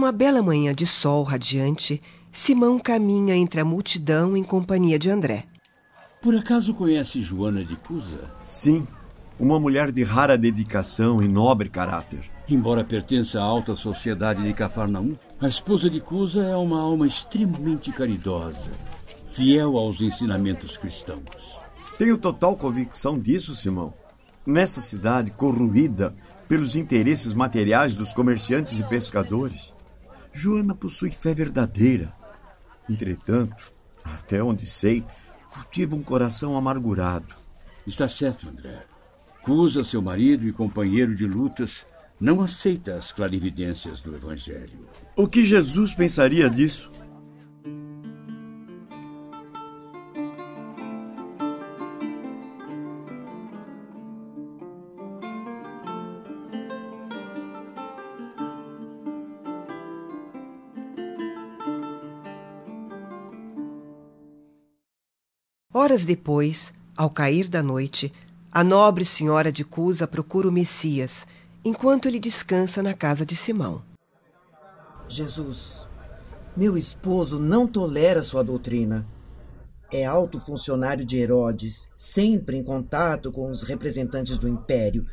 [SPEAKER 2] Numa bela manhã de sol radiante, Simão caminha entre a multidão em companhia de André.
[SPEAKER 6] Por acaso conhece Joana de Cusa?
[SPEAKER 31] Sim, Uma mulher de rara dedicação e nobre caráter.
[SPEAKER 6] Embora pertença à alta sociedade de Cafarnaum, a esposa de Cusa é uma alma extremamente caridosa, fiel aos ensinamentos cristãos.
[SPEAKER 31] Tenho total convicção disso, Simão. Nesta cidade corroída pelos interesses materiais dos comerciantes e pescadores, Joana possui fé verdadeira. Entretanto, até onde sei, cultiva um coração amargurado.
[SPEAKER 6] Está certo, André. Cusa, seu marido e companheiro de lutas, não aceita as clarividências do Evangelho.
[SPEAKER 31] O que Jesus pensaria disso?
[SPEAKER 2] Horas depois, ao cair da noite, a nobre senhora de Cusa procura o Messias, enquanto ele descansa na casa de Simão.
[SPEAKER 20] Jesus, meu esposo não tolera sua doutrina. É alto funcionário de Herodes, sempre em contato com os representantes do império.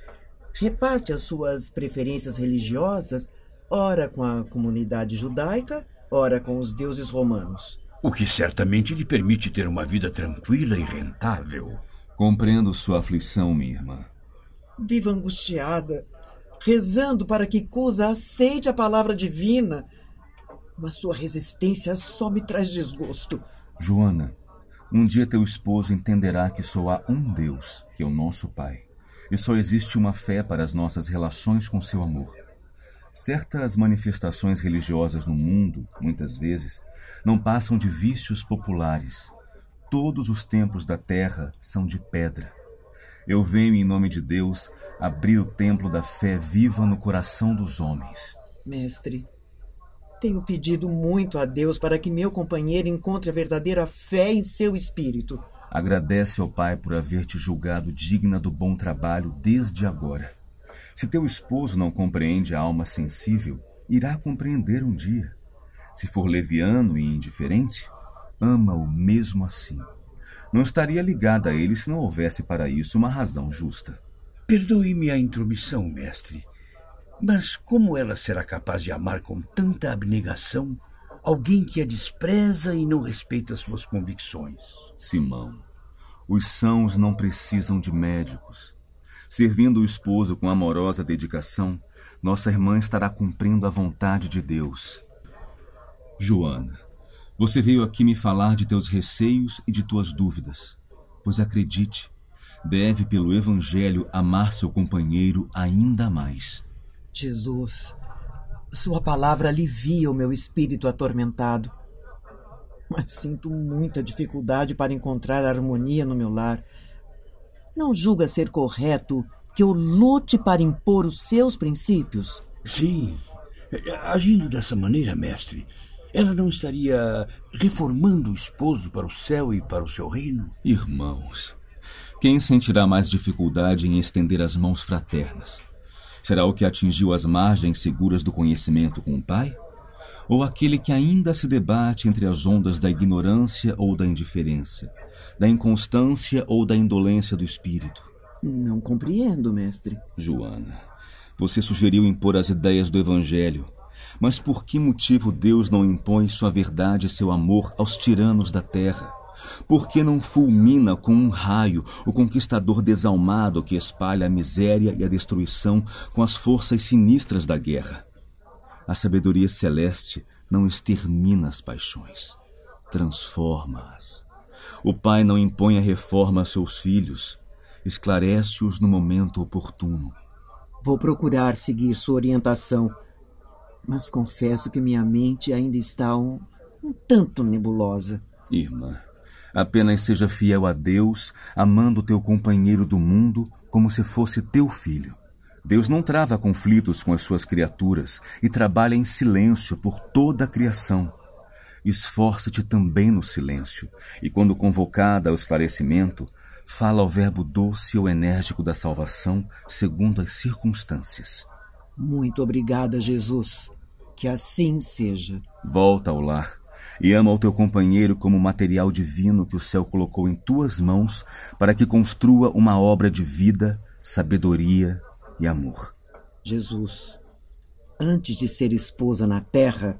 [SPEAKER 20] Reparte as suas preferências religiosas, ora com a comunidade judaica, ora com os deuses romanos.
[SPEAKER 6] O que certamente lhe permite ter uma vida tranquila e rentável.
[SPEAKER 7] Compreendo sua aflição, minha irmã.
[SPEAKER 20] Viva angustiada, rezando para que Cusa aceite a palavra divina. Mas sua resistência só me traz desgosto.
[SPEAKER 7] Joana, um dia teu esposo entenderá que só há um Deus, que é o nosso Pai, e só existe uma fé para as nossas relações com seu amor. Certas manifestações religiosas no mundo, muitas vezes, não passam de vícios populares. Todos os templos da terra são de pedra. Eu venho, em nome de Deus, abrir o templo da fé viva no coração dos homens.
[SPEAKER 20] Mestre, tenho pedido muito a Deus para que meu companheiro encontre a verdadeira fé em seu espírito.
[SPEAKER 7] Agradece ao Pai por haver te julgado digna do bom trabalho desde agora. Se teu esposo não compreende a alma sensível, irá compreender um dia. Se for leviano e indiferente, ama-o mesmo assim. Não estaria ligada a ele se não houvesse para isso uma razão justa.
[SPEAKER 6] Perdoe-me a intromissão, mestre, mas como ela será capaz de amar com tanta abnegação alguém que a despreza e não respeita suas convicções?
[SPEAKER 7] Simão, os sãos não precisam de médicos. Servindo o esposo com amorosa dedicação, nossa irmã estará cumprindo a vontade de Deus. Joana, você veio aqui me falar de teus receios e de tuas dúvidas. Pois acredite, deve pelo Evangelho amar seu companheiro ainda mais.
[SPEAKER 20] Jesus, Sua palavra alivia o meu espírito atormentado. Mas sinto muita dificuldade para encontrar harmonia no meu lar. Não julga ser correto que eu lute para impor os seus princípios?
[SPEAKER 6] Sim. Agindo dessa maneira, mestre, ela não estaria reformando o esposo para o céu e para o seu reino?
[SPEAKER 7] Irmãos, quem sentirá mais dificuldade em estender as mãos fraternas? Será o que atingiu as margens seguras do conhecimento com o Pai? Ou aquele que ainda se debate entre as ondas da ignorância ou da indiferença, da inconstância ou da indolência do espírito?
[SPEAKER 20] Não compreendo, mestre.
[SPEAKER 7] Joana, você sugeriu impor as ideias do Evangelho, mas por que motivo Deus não impõe sua verdade e seu amor aos tiranos da terra? Por que não fulmina com um raio o conquistador desalmado que espalha a miséria e a destruição com as forças sinistras da guerra? A sabedoria celeste não extermina as paixões, transforma-as. O Pai não impõe a reforma a seus filhos, esclarece-os no momento oportuno.
[SPEAKER 20] Vou procurar seguir sua orientação, mas confesso que minha mente ainda está um, um tanto nebulosa.
[SPEAKER 7] Irmã, apenas seja fiel a Deus, amando teu companheiro do mundo como se fosse teu filho. Deus não trava conflitos com as suas criaturas e trabalha em silêncio por toda a criação. Esforça-te também no silêncio, e quando convocada ao esclarecimento, fala ao verbo doce ou enérgico da salvação segundo as circunstâncias.
[SPEAKER 20] Muito obrigada, Jesus. Que assim seja.
[SPEAKER 7] Volta ao lar e ama o teu companheiro como material divino que o céu colocou em tuas mãos para que construa uma obra de vida sabedoria e amor.
[SPEAKER 20] Jesus, antes de ser esposa na terra,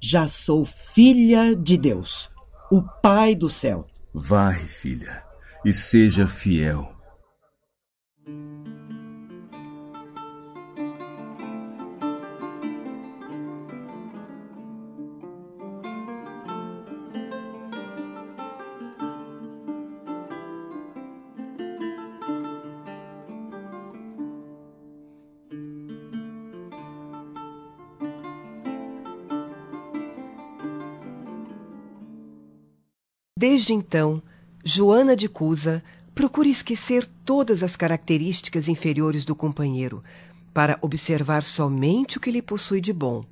[SPEAKER 20] já sou filha de Deus, o Pai do céu.
[SPEAKER 7] Vai, filha, e seja fiel.
[SPEAKER 2] Desde então, Joana de Cusa procura esquecer todas as características inferiores do companheiro para observar somente o que lhe possui de bom.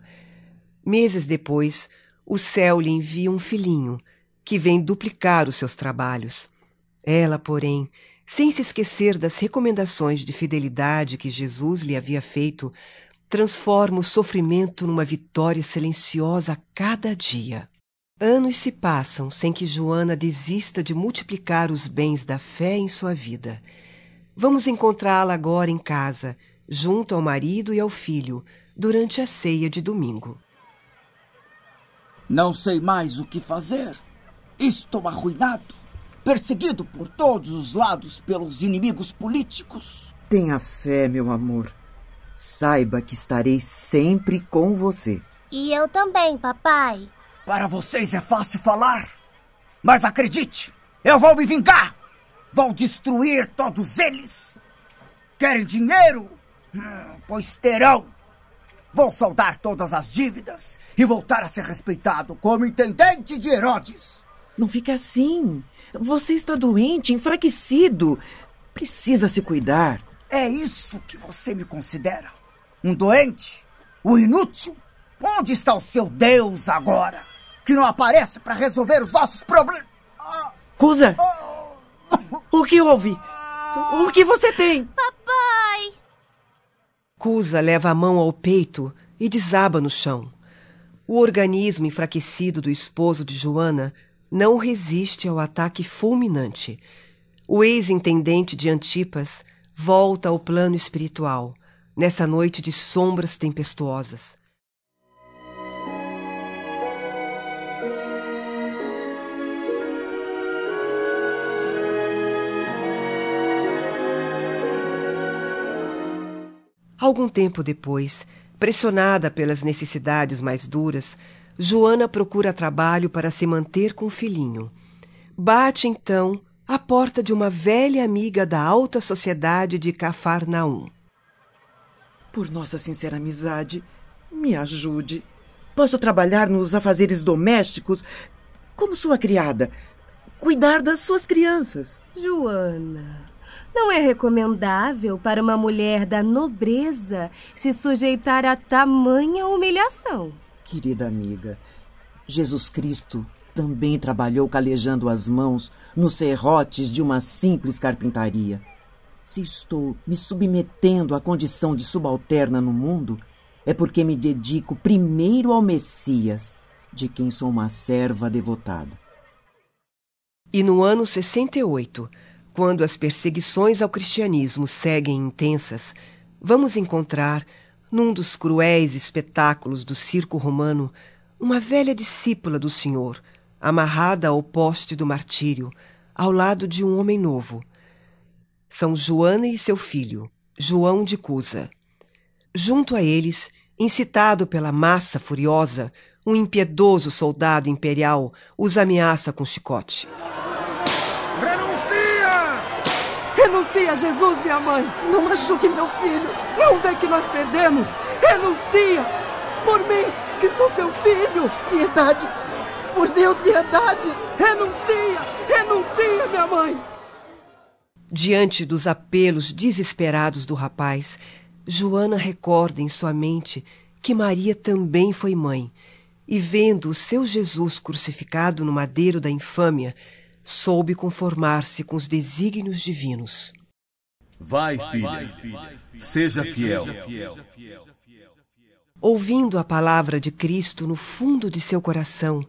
[SPEAKER 2] Meses depois, o céu lhe envia um filhinho que vem duplicar os seus trabalhos. Ela, porém, sem se esquecer das recomendações de fidelidade que Jesus lhe havia feito, transforma o sofrimento numa vitória silenciosa a cada dia. Anos se passam sem que Joana desista de multiplicar os bens da fé em sua vida. Vamos encontrá-la agora em casa, junto ao marido e ao filho, durante a ceia de domingo.
[SPEAKER 39] Não sei mais o que fazer. Estou arruinado, perseguido por todos os lados pelos inimigos políticos.
[SPEAKER 20] Tenha fé, meu amor. Saiba que estarei sempre com você.
[SPEAKER 40] E eu também, papai.
[SPEAKER 39] Para vocês é fácil falar, mas acredite, eu vou me vingar. Vou destruir todos eles. Querem dinheiro? Hum, pois terão. Vou saldar todas as dívidas e voltar a ser respeitado como intendente de Herodes.
[SPEAKER 20] Não fique assim. Você está doente, enfraquecido. Precisa se cuidar.
[SPEAKER 39] É isso que você me considera? Um doente? Um inútil? Onde está o seu Deus agora? Que não aparece para resolver os nossos problemas.
[SPEAKER 20] Cusa! O que houve? O que você tem?
[SPEAKER 40] Papai!
[SPEAKER 2] Cusa leva a mão ao peito e desaba no chão. O organismo enfraquecido do esposo de Joana não resiste ao ataque fulminante. O ex-intendente de Antipas volta ao plano espiritual, nessa noite de sombras tempestuosas. Algum tempo depois, pressionada pelas necessidades mais duras, Joana procura trabalho para se manter com o filhinho. Bate então à porta de uma velha amiga da alta sociedade de Cafarnaum.
[SPEAKER 20] Por nossa sincera amizade, me ajude. Posso trabalhar nos afazeres domésticos como sua criada, cuidar das suas crianças.
[SPEAKER 41] Joana, não é recomendável para uma mulher da nobreza se sujeitar a tamanha humilhação.
[SPEAKER 20] Querida amiga, Jesus Cristo também trabalhou calejando as mãos nos serrotes de uma simples carpintaria. Se estou me submetendo à condição de subalterna no mundo, é porque me dedico primeiro ao Messias, de quem sou uma serva devotada.
[SPEAKER 2] E no ano 68, quando as perseguições ao cristianismo seguem intensas, vamos encontrar, num dos cruéis espetáculos do circo romano, uma velha discípula do Senhor, amarrada ao poste do martírio, ao lado de um homem novo. São Joana e seu filho, João de Cusa. Junto a eles, incitado pela massa furiosa, um impiedoso soldado imperial os ameaça com chicote.
[SPEAKER 42] Renuncia a Jesus, minha mãe!
[SPEAKER 20] Não machuque meu filho!
[SPEAKER 42] Não vê que nós perdemos! Renuncia! Por mim, que sou seu filho!
[SPEAKER 20] Piedade! Por Deus, piedade!
[SPEAKER 42] Renuncia! Renuncia, minha mãe!
[SPEAKER 2] Diante dos apelos desesperados do rapaz, Joana recorda em sua mente que Maria também foi mãe, e vendo o seu Jesus crucificado no madeiro da infâmia, soube conformar-se com os desígnios divinos.
[SPEAKER 7] Vai, filha, seja fiel.
[SPEAKER 2] Ouvindo a palavra de Cristo no fundo de seu coração,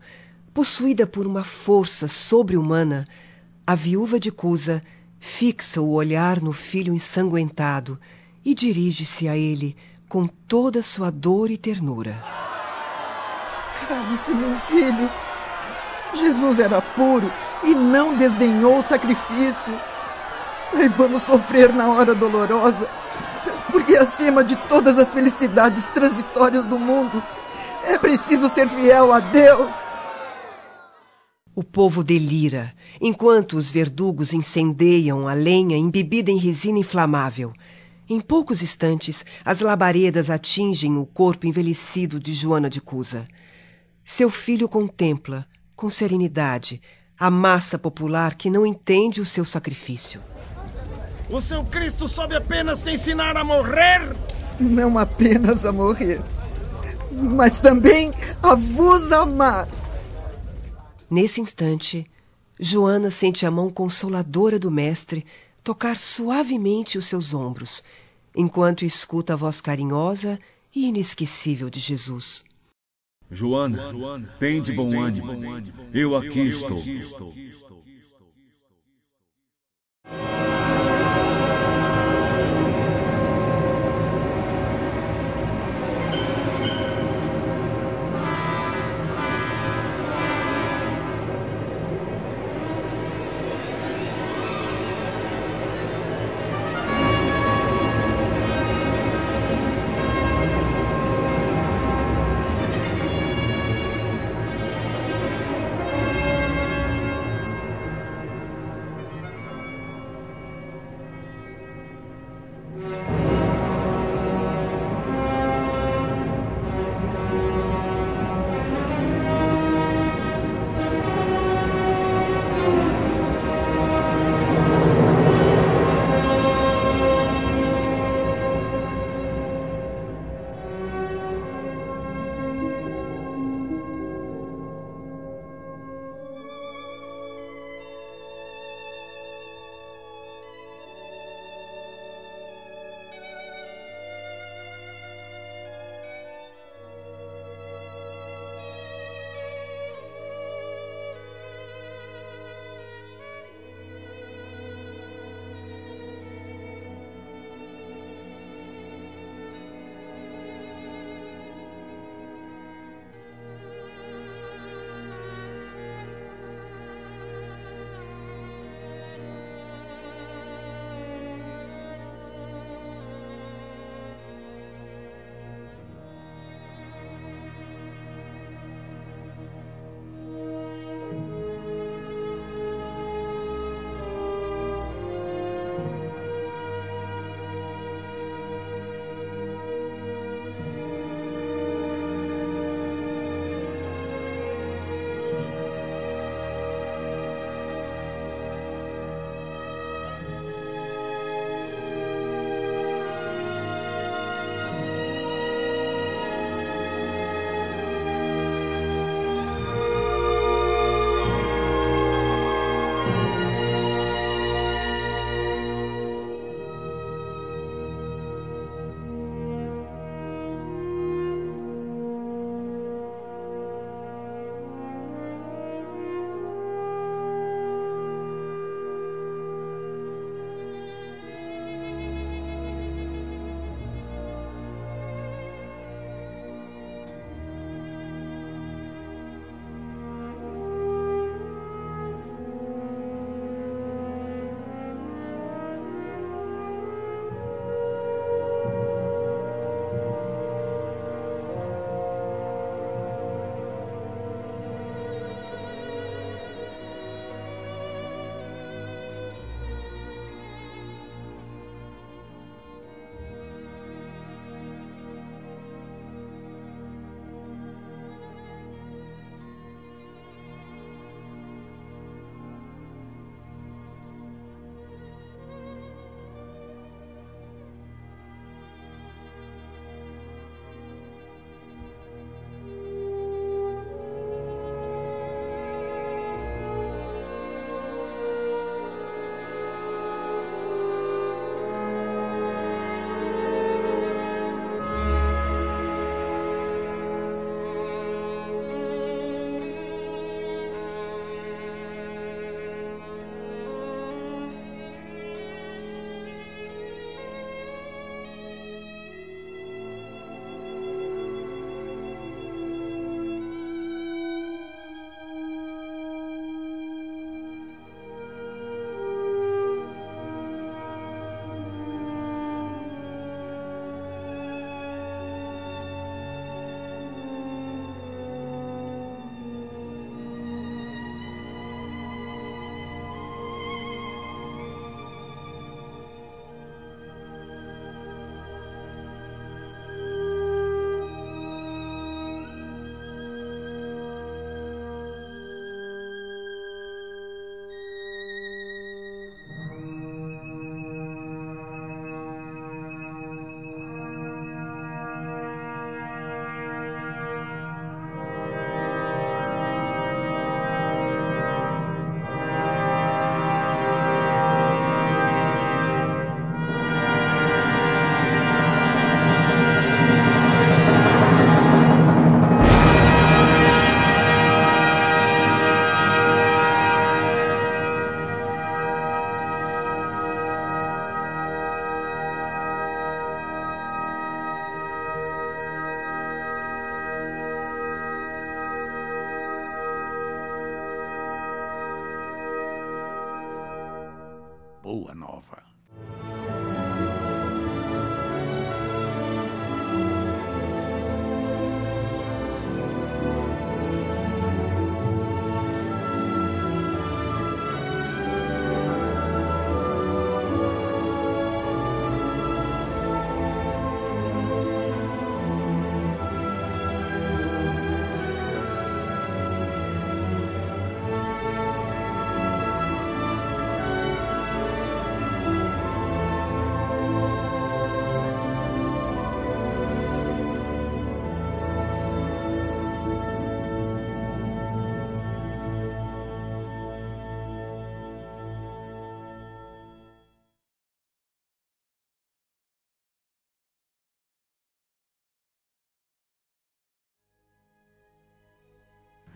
[SPEAKER 2] possuída por uma força sobre-humana, a viúva de Cusa fixa o olhar no filho ensanguentado e dirige-se a ele com toda a sua dor e ternura.
[SPEAKER 42] Calme-se, meu filho. Jesus era puro e não desdenhou o sacrifício. Saibamos sofrer na hora dolorosa, porque acima de todas as felicidades transitórias do mundo, é preciso ser fiel a Deus.
[SPEAKER 2] O povo delira, enquanto os verdugos incendeiam a lenha embebida em resina inflamável. Em poucos instantes, as labaredas atingem o corpo envelhecido de Joana de Cusa. Seu filho contempla, com serenidade, a massa popular que não entende o seu sacrifício.
[SPEAKER 43] O seu Cristo sobe apenas te ensinar a morrer?
[SPEAKER 42] Não apenas a morrer, mas também a vos amar.
[SPEAKER 2] Nesse instante, Joana sente a mão consoladora do mestre tocar suavemente os seus ombros, enquanto escuta a voz carinhosa e inesquecível de Jesus.
[SPEAKER 7] Joana, tem de bom ânimo. Eu aqui estou.
[SPEAKER 1] Boa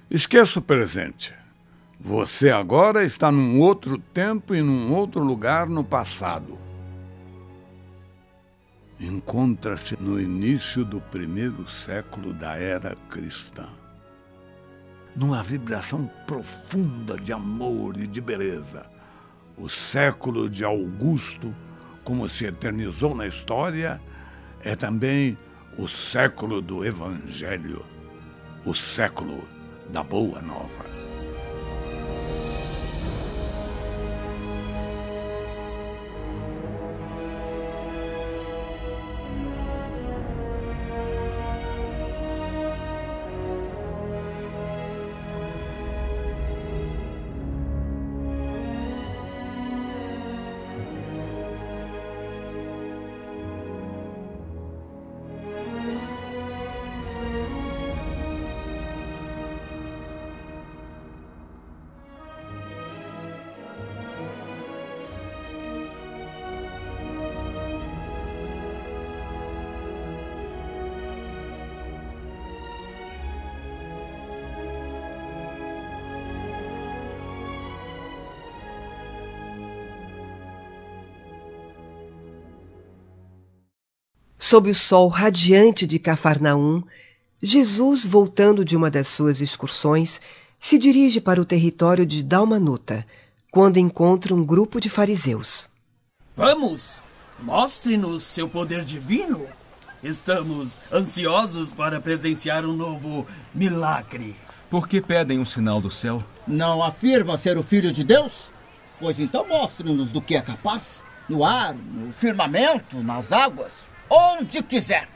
[SPEAKER 1] Esqueça o presente. Você agora está num outro tempo e num outro lugar no passado. Encontra-se no início do primeiro século da era cristã. Numa vibração profunda de amor e de beleza. O século de Augusto, como se eternizou na história, é também o século do Evangelho, o século da Boa Nova.
[SPEAKER 2] Sob o sol radiante de Cafarnaum, Jesus, voltando de uma das suas excursões, se dirige para o território de Dalmanuta, quando encontra um grupo de fariseus.
[SPEAKER 44] Vamos! Mostre-nos seu poder divino! Estamos ansiosos para presenciar um novo milagre.
[SPEAKER 7] Por que pedem um sinal do céu?
[SPEAKER 39] Não afirma ser o filho de Deus? Pois então mostre-nos do que é capaz. No ar, no firmamento, nas águas onde quiser.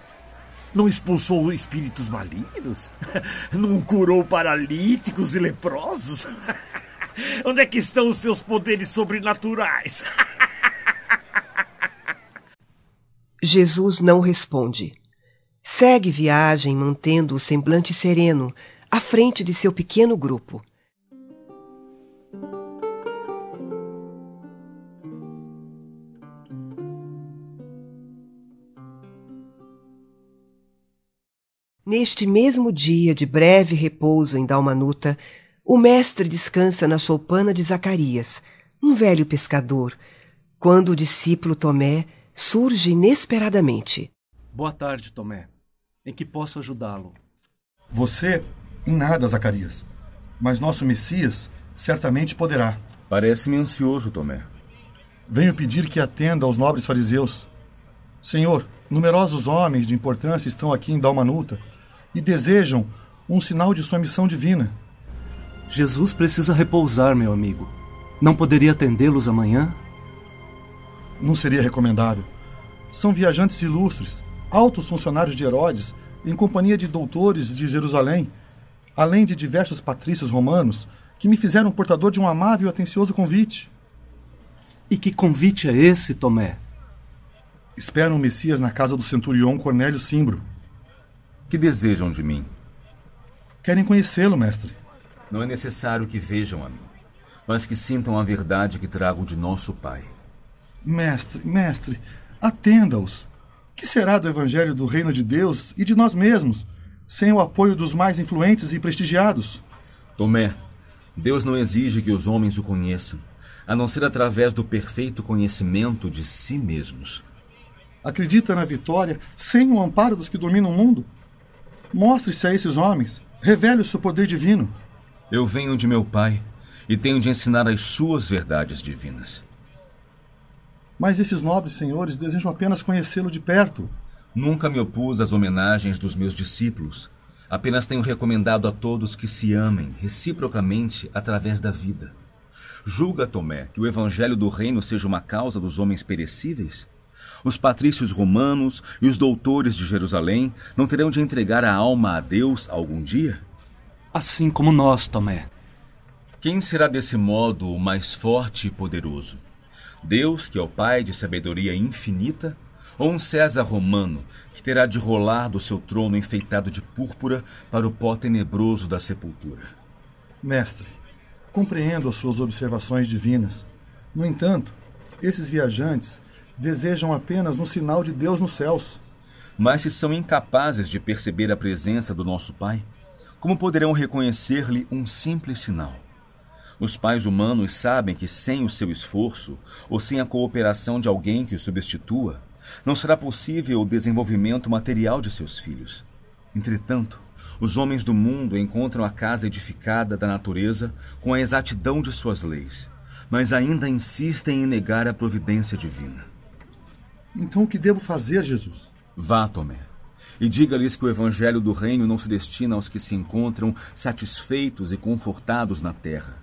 [SPEAKER 44] Não expulsou espíritos malignos? Não curou paralíticos e leprosos? Onde é que estão os seus poderes sobrenaturais?
[SPEAKER 2] Jesus não responde. Segue viagem mantendo o semblante sereno à frente de seu pequeno grupo. Neste mesmo dia de breve repouso em Dalmanuta, o mestre descansa na choupana de Zacarias, um velho pescador, quando o discípulo Tomé surge inesperadamente.
[SPEAKER 45] Boa tarde, Tomé. Em que posso ajudá-lo?
[SPEAKER 12] Você, em nada, Zacarias. Mas nosso Messias certamente poderá.
[SPEAKER 7] Parece-me ansioso, Tomé.
[SPEAKER 12] Venho pedir que atenda aos nobres fariseus. Senhor, numerosos homens de importância estão aqui em Dalmanuta e desejam um sinal de sua missão divina.
[SPEAKER 45] Jesus precisa repousar, meu amigo. Não poderia atendê-los amanhã?
[SPEAKER 12] Não seria recomendável. São viajantes ilustres, altos funcionários de Herodes, em companhia de doutores de Jerusalém, além de diversos patrícios romanos que me fizeram portador de um amável e atencioso convite.
[SPEAKER 45] E que convite é esse, Tomé?
[SPEAKER 12] Esperam o Messias na casa do centurião Cornélio Simbro.
[SPEAKER 7] Que desejam de mim?
[SPEAKER 12] Querem conhecê-lo, mestre.
[SPEAKER 7] Não é necessário que vejam a mim, mas que sintam a verdade que trago de nosso Pai.
[SPEAKER 12] Mestre, mestre, atenda-os. Que será do Evangelho do Reino de Deus e de nós mesmos, sem o apoio dos mais influentes e prestigiados?
[SPEAKER 7] Tomé, Deus não exige que os homens o conheçam, a não ser através do perfeito conhecimento de si mesmos.
[SPEAKER 12] Acredita na vitória sem o amparo dos que dominam o mundo? Mostre-se a esses homens. Revele o seu poder divino.
[SPEAKER 7] Eu venho de meu Pai e tenho de ensinar as suas verdades divinas.
[SPEAKER 12] Mas esses nobres senhores desejam apenas conhecê-lo de perto.
[SPEAKER 7] Nunca me opus às homenagens dos meus discípulos. Apenas tenho recomendado a todos que se amem reciprocamente através da vida. Julga, Tomé, que o evangelho do reino seja uma causa dos homens perecíveis? Os patrícios romanos e os doutores de Jerusalém não terão de entregar a alma a Deus algum dia?
[SPEAKER 45] Assim como nós, Tomé.
[SPEAKER 7] Quem será desse modo o mais forte e poderoso? Deus, que é o Pai de sabedoria infinita, ou um César romano que terá de rolar do seu trono enfeitado de púrpura para o pó tenebroso da sepultura?
[SPEAKER 12] Mestre, compreendo as suas observações divinas. No entanto, esses viajantes desejam apenas um sinal de Deus nos céus.
[SPEAKER 7] Mas se são incapazes de perceber a presença do nosso Pai, como poderão reconhecer-lhe um simples sinal? Os pais humanos sabem que sem o seu esforço, ou sem a cooperação de alguém que o substitua, não será possível o desenvolvimento material de seus filhos. Entretanto, os homens do mundo encontram a casa edificada da natureza com a exatidão de suas leis, mas ainda insistem em negar a providência divina.
[SPEAKER 12] Então o que devo fazer, Jesus?
[SPEAKER 7] Vá, Tomé, e diga-lhes que o evangelho do reino não se destina aos que se encontram satisfeitos e confortados na terra.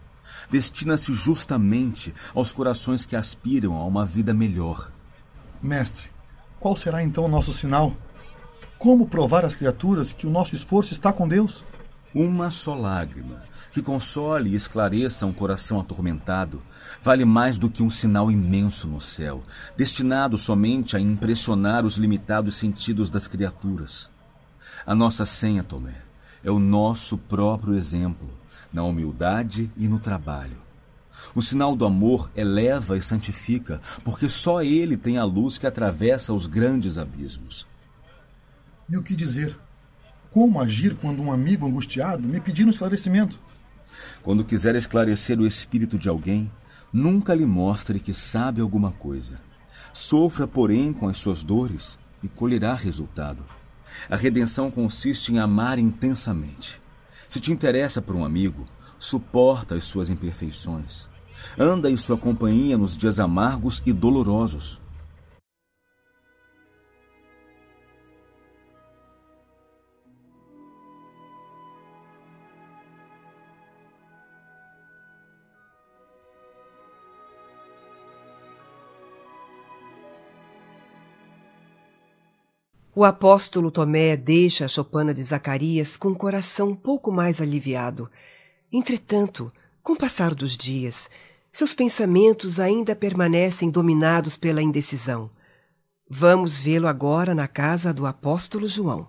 [SPEAKER 7] Destina-se justamente aos corações que aspiram a uma vida melhor.
[SPEAKER 12] Mestre, qual será então o nosso sinal? Como provar às criaturas que o nosso esforço está com Deus?
[SPEAKER 7] Uma só lágrima, que console e esclareça um coração atormentado, vale mais do que um sinal imenso no céu, destinado somente a impressionar os limitados sentidos das criaturas. A nossa senha, Tomé, é o nosso próprio exemplo, na humildade e no trabalho. O sinal do amor eleva e santifica, porque só ele tem a luz que atravessa os grandes abismos.
[SPEAKER 12] E o que dizer? Como agir quando um amigo angustiado me pedir um esclarecimento?
[SPEAKER 7] Quando quiser esclarecer o espírito de alguém, nunca lhe mostre que sabe alguma coisa. Sofra, porém, com as suas dores e colherá resultado. A redenção consiste em amar intensamente. Se te interessa por um amigo, suporta as suas imperfeições. Anda em sua companhia nos dias amargos e dolorosos.
[SPEAKER 2] O apóstolo Tomé deixa a chopana de Zacarias com o coração um pouco mais aliviado. Entretanto, com o passar dos dias, seus pensamentos ainda permanecem dominados pela indecisão. Vamos vê-lo agora na casa do apóstolo João.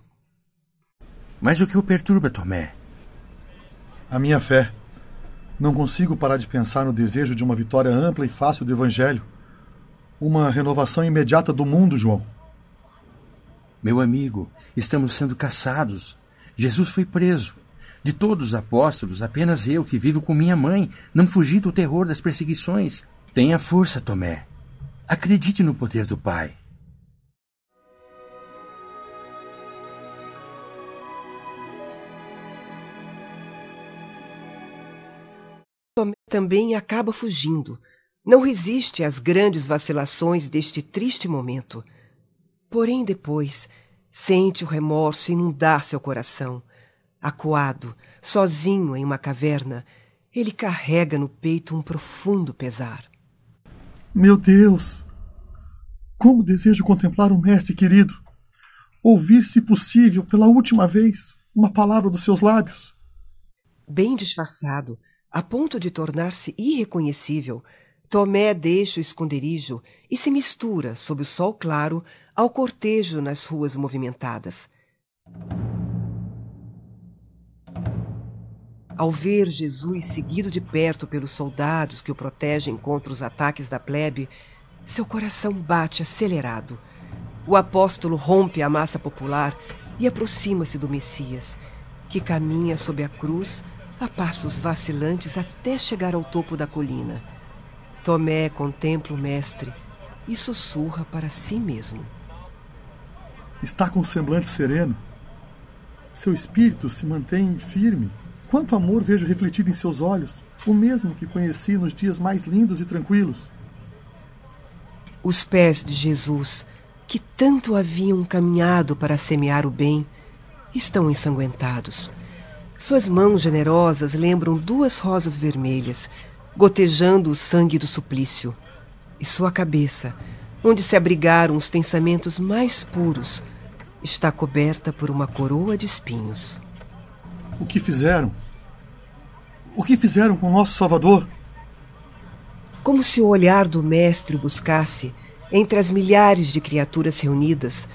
[SPEAKER 46] Mas o que o perturba, Tomé?
[SPEAKER 12] A minha fé. Não consigo parar de pensar no desejo de uma vitória ampla e fácil do Evangelho. Uma renovação imediata do mundo, João.
[SPEAKER 46] Meu amigo, estamos sendo caçados. Jesus foi preso. De todos os apóstolos, apenas eu, que vivo com minha mãe, não fugi do terror das perseguições. Tenha força, Tomé. Acredite no poder do Pai.
[SPEAKER 2] Tomé também acaba fugindo. Não resiste às grandes vacilações deste triste momento. Porém, depois, sente o remorso inundar seu coração. Acuado, sozinho em uma caverna, ele carrega no peito um profundo pesar.
[SPEAKER 12] Meu Deus! Como desejo contemplar o Mestre querido! Ouvir, se possível, pela última vez, uma palavra dos seus lábios.
[SPEAKER 2] Bem disfarçado, a ponto de tornar-se irreconhecível, Tomé deixa o esconderijo e se mistura, sob o sol claro, ao cortejo nas ruas movimentadas. Ao ver Jesus seguido de perto pelos soldados que o protegem contra os ataques da plebe, seu coração bate acelerado. O apóstolo rompe a massa popular e aproxima-se do Messias, que caminha sob a cruz a passos vacilantes até chegar ao topo da colina. Tomé contempla o Mestre e sussurra para si mesmo.
[SPEAKER 12] Está com o semblante sereno. Seu espírito se mantém firme. Quanto amor vejo refletido em seus olhos, o mesmo que conheci nos dias mais lindos e tranquilos.
[SPEAKER 2] Os pés de Jesus, que tanto haviam caminhado para semear o bem, estão ensanguentados. Suas mãos generosas lembram duas rosas vermelhas, gotejando o sangue do suplício. E sua cabeça, onde se abrigaram os pensamentos mais puros, está coberta por uma coroa de espinhos.
[SPEAKER 12] O que fizeram? O que fizeram com nosso Salvador?
[SPEAKER 2] Como se o olhar do Mestre o buscasse entre as milhares de criaturas reunidas,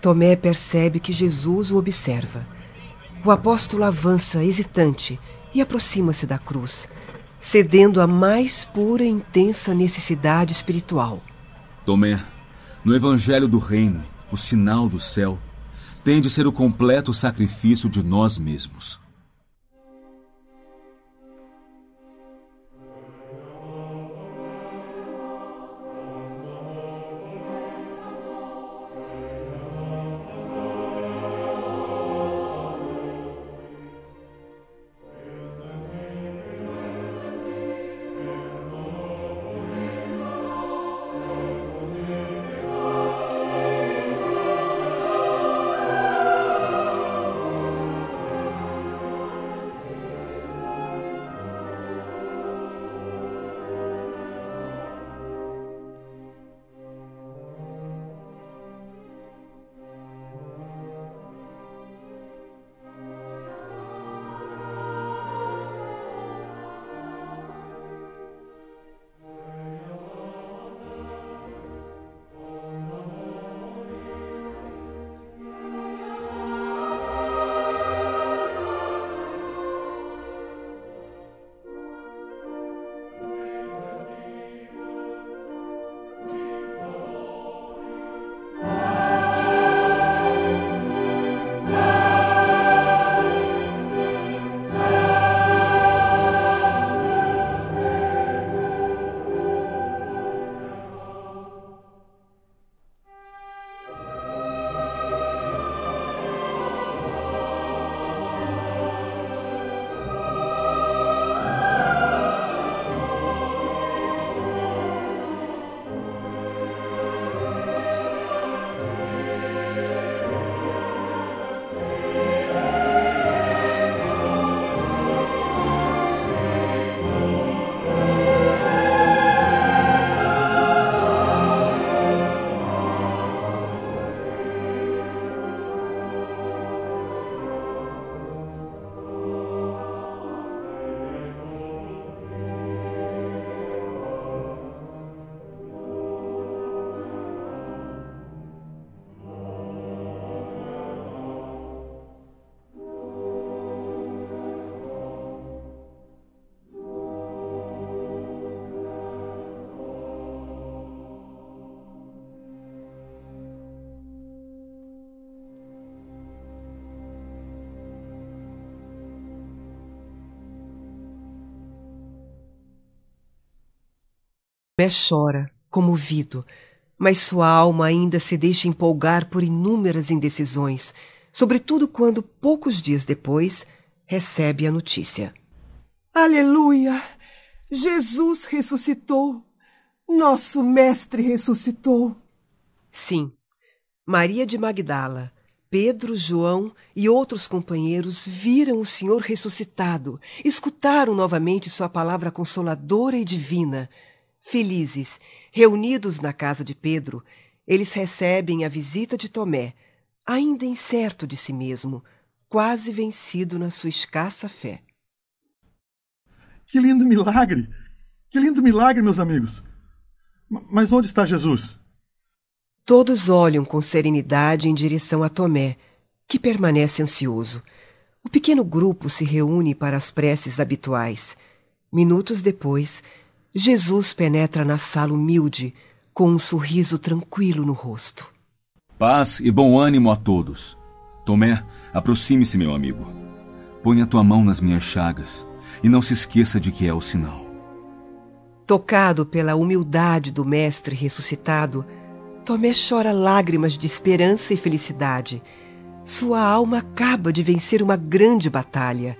[SPEAKER 2] Tomé percebe que Jesus o observa. O apóstolo avança hesitante e aproxima-se da cruz, cedendo à mais pura e intensa necessidade espiritual.
[SPEAKER 7] Tomé, no Evangelho do Reino, o sinal do céu, tem de ser o completo sacrifício de nós mesmos.
[SPEAKER 2] Tomé chora, comovido, mas sua alma ainda se deixa empolgar por inúmeras indecisões, sobretudo quando, poucos dias depois, recebe a notícia.
[SPEAKER 42] Aleluia! Jesus ressuscitou! Nosso Mestre ressuscitou!
[SPEAKER 2] Sim, Maria de Magdala, Pedro, João e outros companheiros viram o Senhor ressuscitado, escutaram novamente sua palavra consoladora e divina Felizes, reunidos na casa de Pedro, eles recebem a visita de Tomé, ainda incerto de si mesmo, quase vencido na sua escassa fé.
[SPEAKER 12] Que lindo milagre! Que lindo milagre, meus amigos! Mas onde está Jesus?
[SPEAKER 2] Todos olham com serenidade em direção a Tomé, que permanece ansioso. O pequeno grupo se reúne para as preces habituais. Minutos depois, Jesus penetra na sala humilde, com um sorriso tranquilo no rosto.
[SPEAKER 7] Paz e bom ânimo a todos. Tomé, aproxime-se, meu amigo. Põe a tua mão nas minhas chagas e não se esqueça de que é o sinal.
[SPEAKER 2] Tocado pela humildade do Mestre ressuscitado, Tomé chora lágrimas de esperança e felicidade. Sua alma acaba de vencer uma grande batalha.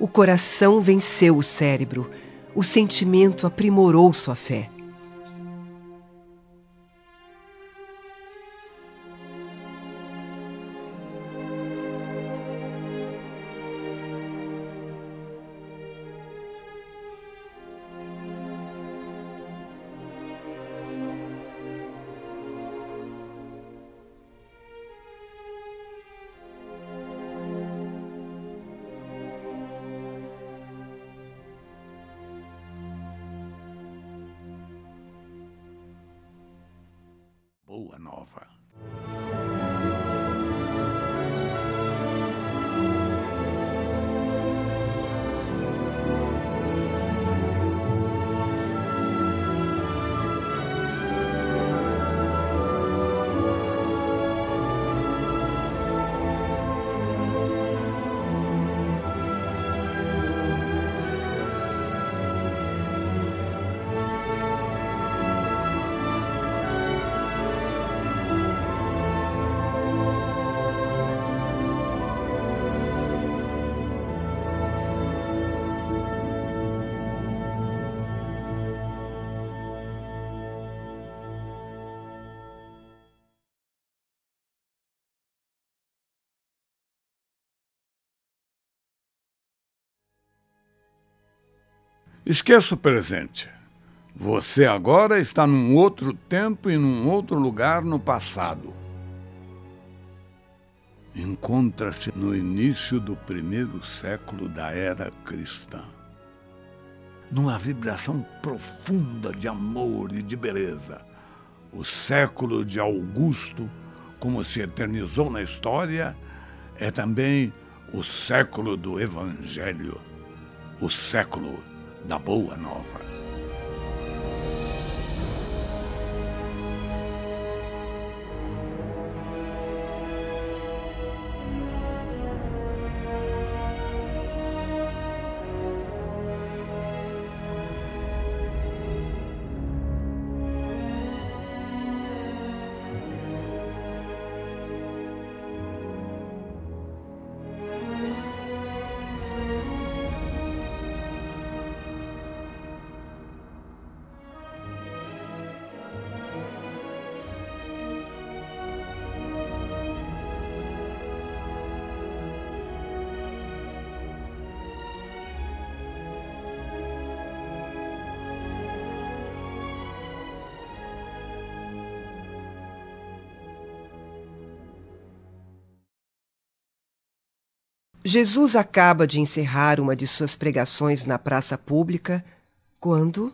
[SPEAKER 2] O coração venceu o cérebro o sentimento aprimorou sua fé.
[SPEAKER 1] Esqueça o presente. Você agora está num outro tempo e num outro lugar no passado. Encontra-se no início do primeiro século da era cristã. Numa vibração profunda de amor e de beleza. O século de Augusto, como se eternizou na história, é também o século do Evangelho, o século da Boa Nova.
[SPEAKER 2] Jesus acaba de encerrar uma de suas pregações na praça pública quando.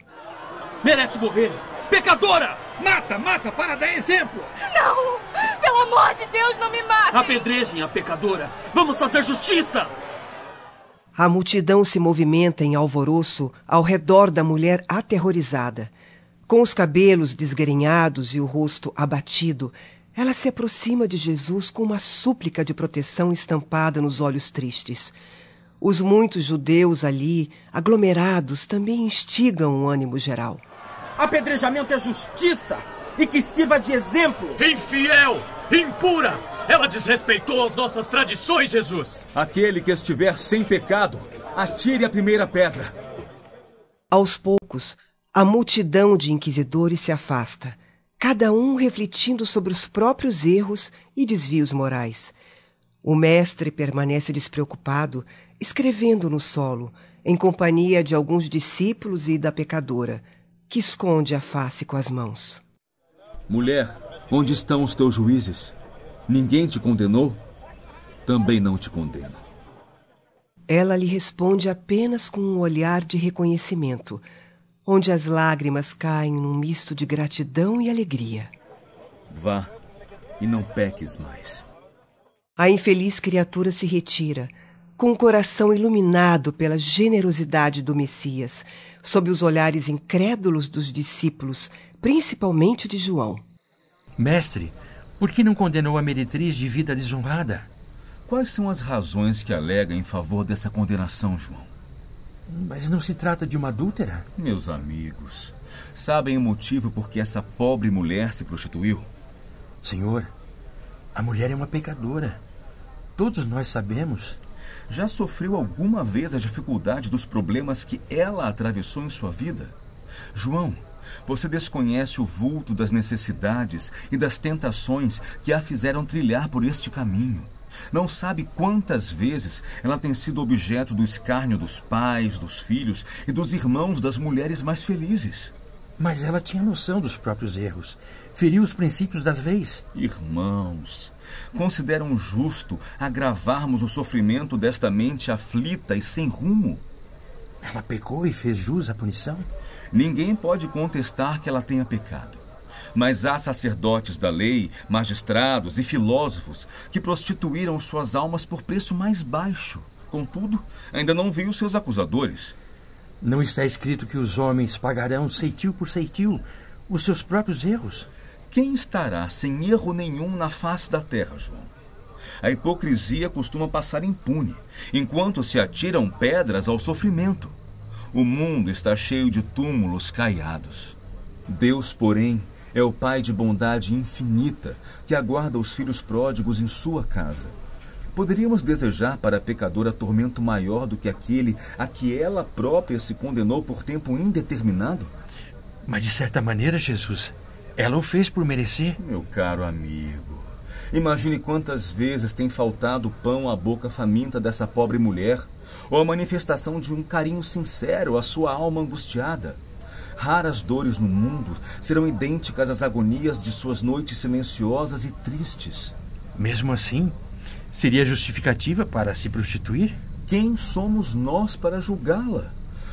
[SPEAKER 44] Merece morrer! Pecadora!
[SPEAKER 47] Mata, mata, para dar exemplo!
[SPEAKER 41] Não! Pelo amor de Deus, não me mate!
[SPEAKER 44] Apedrejem a pecadora! Vamos fazer justiça!
[SPEAKER 2] A multidão se movimenta em alvoroço ao redor da mulher aterrorizada. Com os cabelos desgrenhados e o rosto abatido, ela se aproxima de Jesus com uma súplica de proteção estampada nos olhos tristes. Os muitos judeus ali, aglomerados, também instigam o ânimo geral.
[SPEAKER 44] Apedrejamento é justiça e que sirva de exemplo.
[SPEAKER 47] Infiel! Impura! Ela desrespeitou as nossas tradições, Jesus!
[SPEAKER 7] Aquele que estiver sem pecado, atire a primeira pedra.
[SPEAKER 2] Aos poucos, a multidão de inquisidores se afasta cada um refletindo sobre os próprios erros e desvios morais. O mestre permanece despreocupado, escrevendo no solo, em companhia de alguns discípulos e da pecadora, que esconde a face com as mãos.
[SPEAKER 7] Mulher, onde estão os teus juízes? Ninguém te condenou? Também não te condena.
[SPEAKER 2] Ela lhe responde apenas com um olhar de reconhecimento onde as lágrimas caem num misto de gratidão e alegria.
[SPEAKER 7] Vá e não peques mais.
[SPEAKER 2] A infeliz criatura se retira, com o coração iluminado pela generosidade do Messias, sob os olhares incrédulos dos discípulos, principalmente de João.
[SPEAKER 46] Mestre, por que não condenou a meretriz de vida desonrada?
[SPEAKER 7] Quais são as razões que alega em favor dessa condenação, João?
[SPEAKER 46] Mas não se trata de uma adúltera?
[SPEAKER 7] Meus amigos, sabem o motivo por que essa pobre mulher se prostituiu?
[SPEAKER 46] Senhor, a mulher é uma pecadora. Todos nós sabemos.
[SPEAKER 7] Já sofreu alguma vez a dificuldade dos problemas que ela atravessou em sua vida? João, você desconhece o vulto das necessidades e das tentações que a fizeram trilhar por este caminho. Não sabe quantas vezes ela tem sido objeto do escárnio dos pais, dos filhos e dos irmãos das mulheres mais felizes.
[SPEAKER 46] Mas ela tinha noção dos próprios erros. Feriu os princípios das leis.
[SPEAKER 7] Irmãos, consideram justo agravarmos o sofrimento desta mente aflita e sem rumo?
[SPEAKER 46] Ela pecou e fez jus à punição?
[SPEAKER 7] Ninguém pode contestar que ela tenha pecado. Mas há sacerdotes da lei, magistrados e filósofos que prostituíram suas almas por preço mais baixo. Contudo, ainda não vi os seus acusadores.
[SPEAKER 46] Não está escrito que os homens pagarão ceitil por ceitil os seus próprios erros?
[SPEAKER 7] Quem estará sem erro nenhum na face da terra, João? A hipocrisia costuma passar impune, enquanto se atiram pedras ao sofrimento. O mundo está cheio de túmulos caiados. Deus, porém, é o Pai de bondade infinita que aguarda os filhos pródigos em sua casa. Poderíamos desejar para a pecadora tormento maior do que aquele a que ela própria se condenou por tempo indeterminado?
[SPEAKER 46] Mas de certa maneira, Jesus, ela o fez por merecer.
[SPEAKER 7] Meu caro amigo, imagine quantas vezes tem faltado pão à boca faminta dessa pobre mulher, ou a manifestação de um carinho sincero à sua alma angustiada. Raras dores no mundo serão idênticas às agonias de suas noites silenciosas e tristes.
[SPEAKER 46] Mesmo assim, seria justificativa para se prostituir?
[SPEAKER 7] Quem somos nós para julgá-la?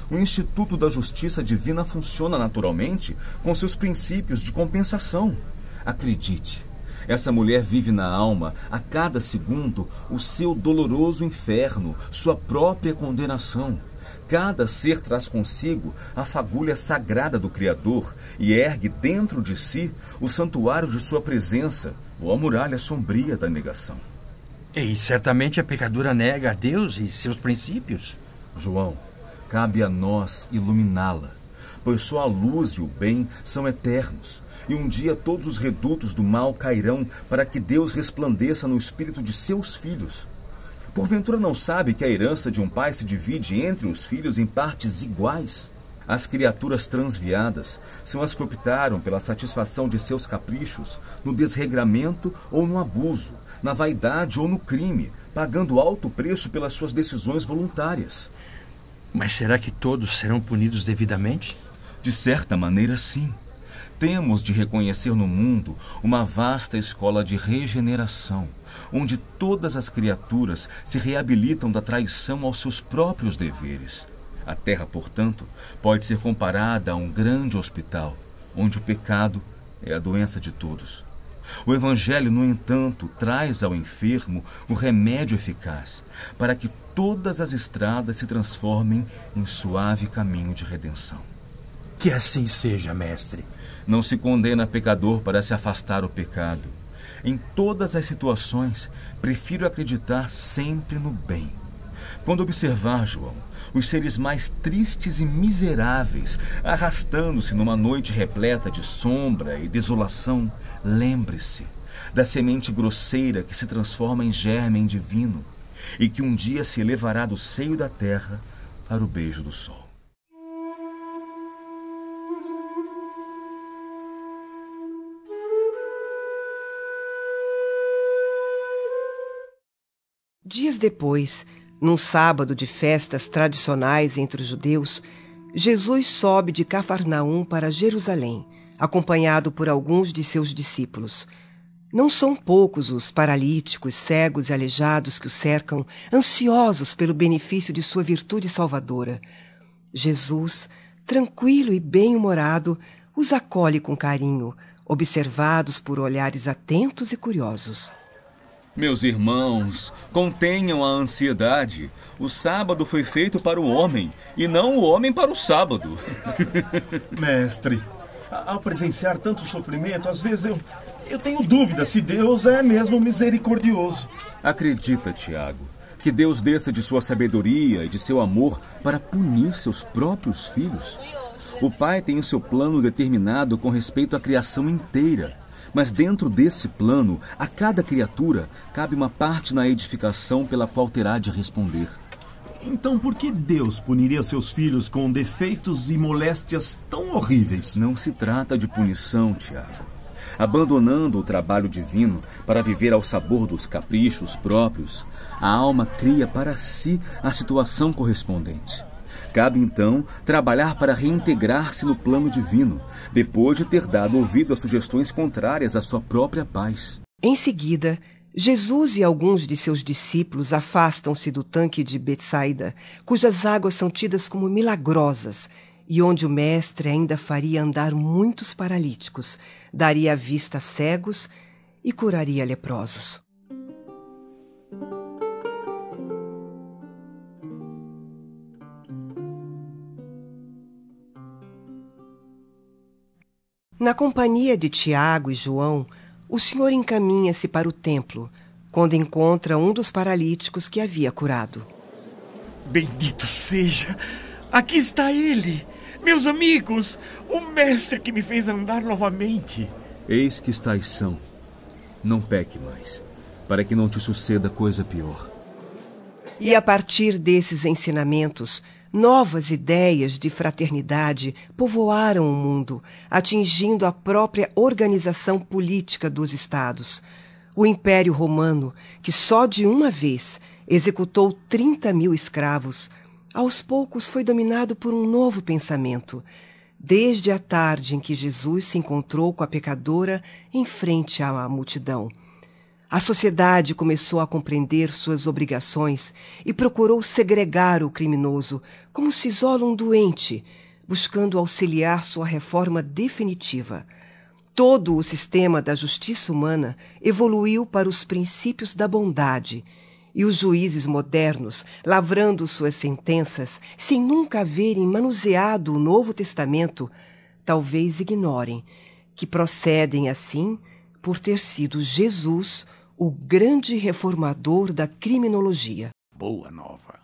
[SPEAKER 7] O Instituto da Justiça Divina funciona naturalmente com seus princípios de compensação. Acredite, essa mulher vive na alma, a cada segundo, o seu doloroso inferno, sua própria condenação. Cada ser traz consigo a fagulha sagrada do Criador e ergue dentro de si o santuário de sua presença, ou a muralha sombria da negação.
[SPEAKER 46] E certamente a pecadora nega a Deus e seus princípios.
[SPEAKER 7] João, Cabe a nós iluminá-la, pois só a luz e o bem são eternos, e um dia todos os redutos do mal cairão para que Deus resplandeça no espírito de seus filhos. Porventura não sabe que a herança de um pai se divide entre os filhos em partes iguais? As criaturas transviadas são as que optaram pela satisfação de seus caprichos no desregramento ou no abuso, na vaidade ou no crime, pagando alto preço pelas suas decisões voluntárias.
[SPEAKER 46] Mas será que todos serão punidos devidamente?
[SPEAKER 7] De certa maneira, sim. Temos de reconhecer no mundo uma vasta escola de regeneração, onde todas as criaturas se reabilitam da traição aos seus próprios deveres. A Terra, portanto, pode ser comparada a um grande hospital, onde o pecado é a doença de todos. O Evangelho, no entanto, traz ao enfermo o remédio eficaz para que todas as estradas se transformem em suave caminho de redenção.
[SPEAKER 46] Que assim seja, mestre.
[SPEAKER 7] Não se condena pecador para se afastar o pecado. Em todas as situações, prefiro acreditar sempre no bem. Quando observar, João, os seres mais tristes e miseráveis arrastando-se numa noite repleta de sombra e desolação, lembre-se da semente grosseira que se transforma em germen divino e que um dia se elevará do seio da terra para o beijo do sol.
[SPEAKER 2] Dias depois, num sábado de festas tradicionais entre os judeus, Jesus sobe de Cafarnaum para Jerusalém, acompanhado por alguns de seus discípulos. Não são poucos os paralíticos, cegos e aleijados que o cercam, ansiosos pelo benefício de sua virtude salvadora. Jesus, tranquilo e bem-humorado, os acolhe com carinho, observados por olhares atentos e curiosos.
[SPEAKER 7] Meus irmãos, contenham a ansiedade. O sábado foi feito para o homem e não o homem para o sábado.
[SPEAKER 43] Mestre, ao presenciar tanto sofrimento, às vezes eu, eu tenho dúvida se Deus é mesmo misericordioso.
[SPEAKER 7] Acredita, Tiago, que Deus desça de sua sabedoria e de seu amor para punir seus próprios filhos. O Pai tem o seu plano determinado com respeito à criação inteira. Mas dentro desse plano, a cada criatura cabe uma parte na edificação pela qual terá de responder.
[SPEAKER 43] Então por que Deus puniria seus filhos com defeitos e moléstias tão horríveis?
[SPEAKER 7] Não se trata de punição, Tiago abandonando o trabalho divino para viver ao sabor dos caprichos próprios, a alma cria para si a situação correspondente. Cabe então trabalhar para reintegrar-se no plano divino, depois de ter dado ouvido a sugestões contrárias à sua própria paz.
[SPEAKER 2] Em seguida, Jesus e alguns de seus discípulos afastam-se do tanque de Betsaida, cujas águas são tidas como milagrosas, e onde o Mestre ainda faria andar muitos paralíticos, daria vista a cegos e curaria leprosos. Na companhia de Tiago e João, o Senhor encaminha-se para o templo, quando encontra um dos paralíticos que havia curado.
[SPEAKER 44] Bendito seja! Aqui está ele! Meus amigos! O mestre que me fez andar novamente!
[SPEAKER 7] Eis que estáis são. Não peque mais, para que não te suceda coisa pior.
[SPEAKER 2] E a partir desses ensinamentos, Novas ideias de fraternidade povoaram o mundo, atingindo a própria organização política dos Estados. O Império Romano, que só de uma vez executou 30 mil escravos, aos poucos foi dominado por um novo pensamento. Desde a tarde em que Jesus se encontrou com a pecadora em frente à multidão. A sociedade começou a compreender suas obrigações e procurou segregar o criminoso, como se isola um doente, buscando auxiliar sua reforma definitiva. Todo o sistema da justiça humana evoluiu para os princípios da bondade, e os juízes modernos, lavrando suas sentenças sem nunca haverem manuseado o Novo Testamento, talvez ignorem que procedem assim por ter sido Jesus o grande reformador da criminologia.
[SPEAKER 1] Boa nova.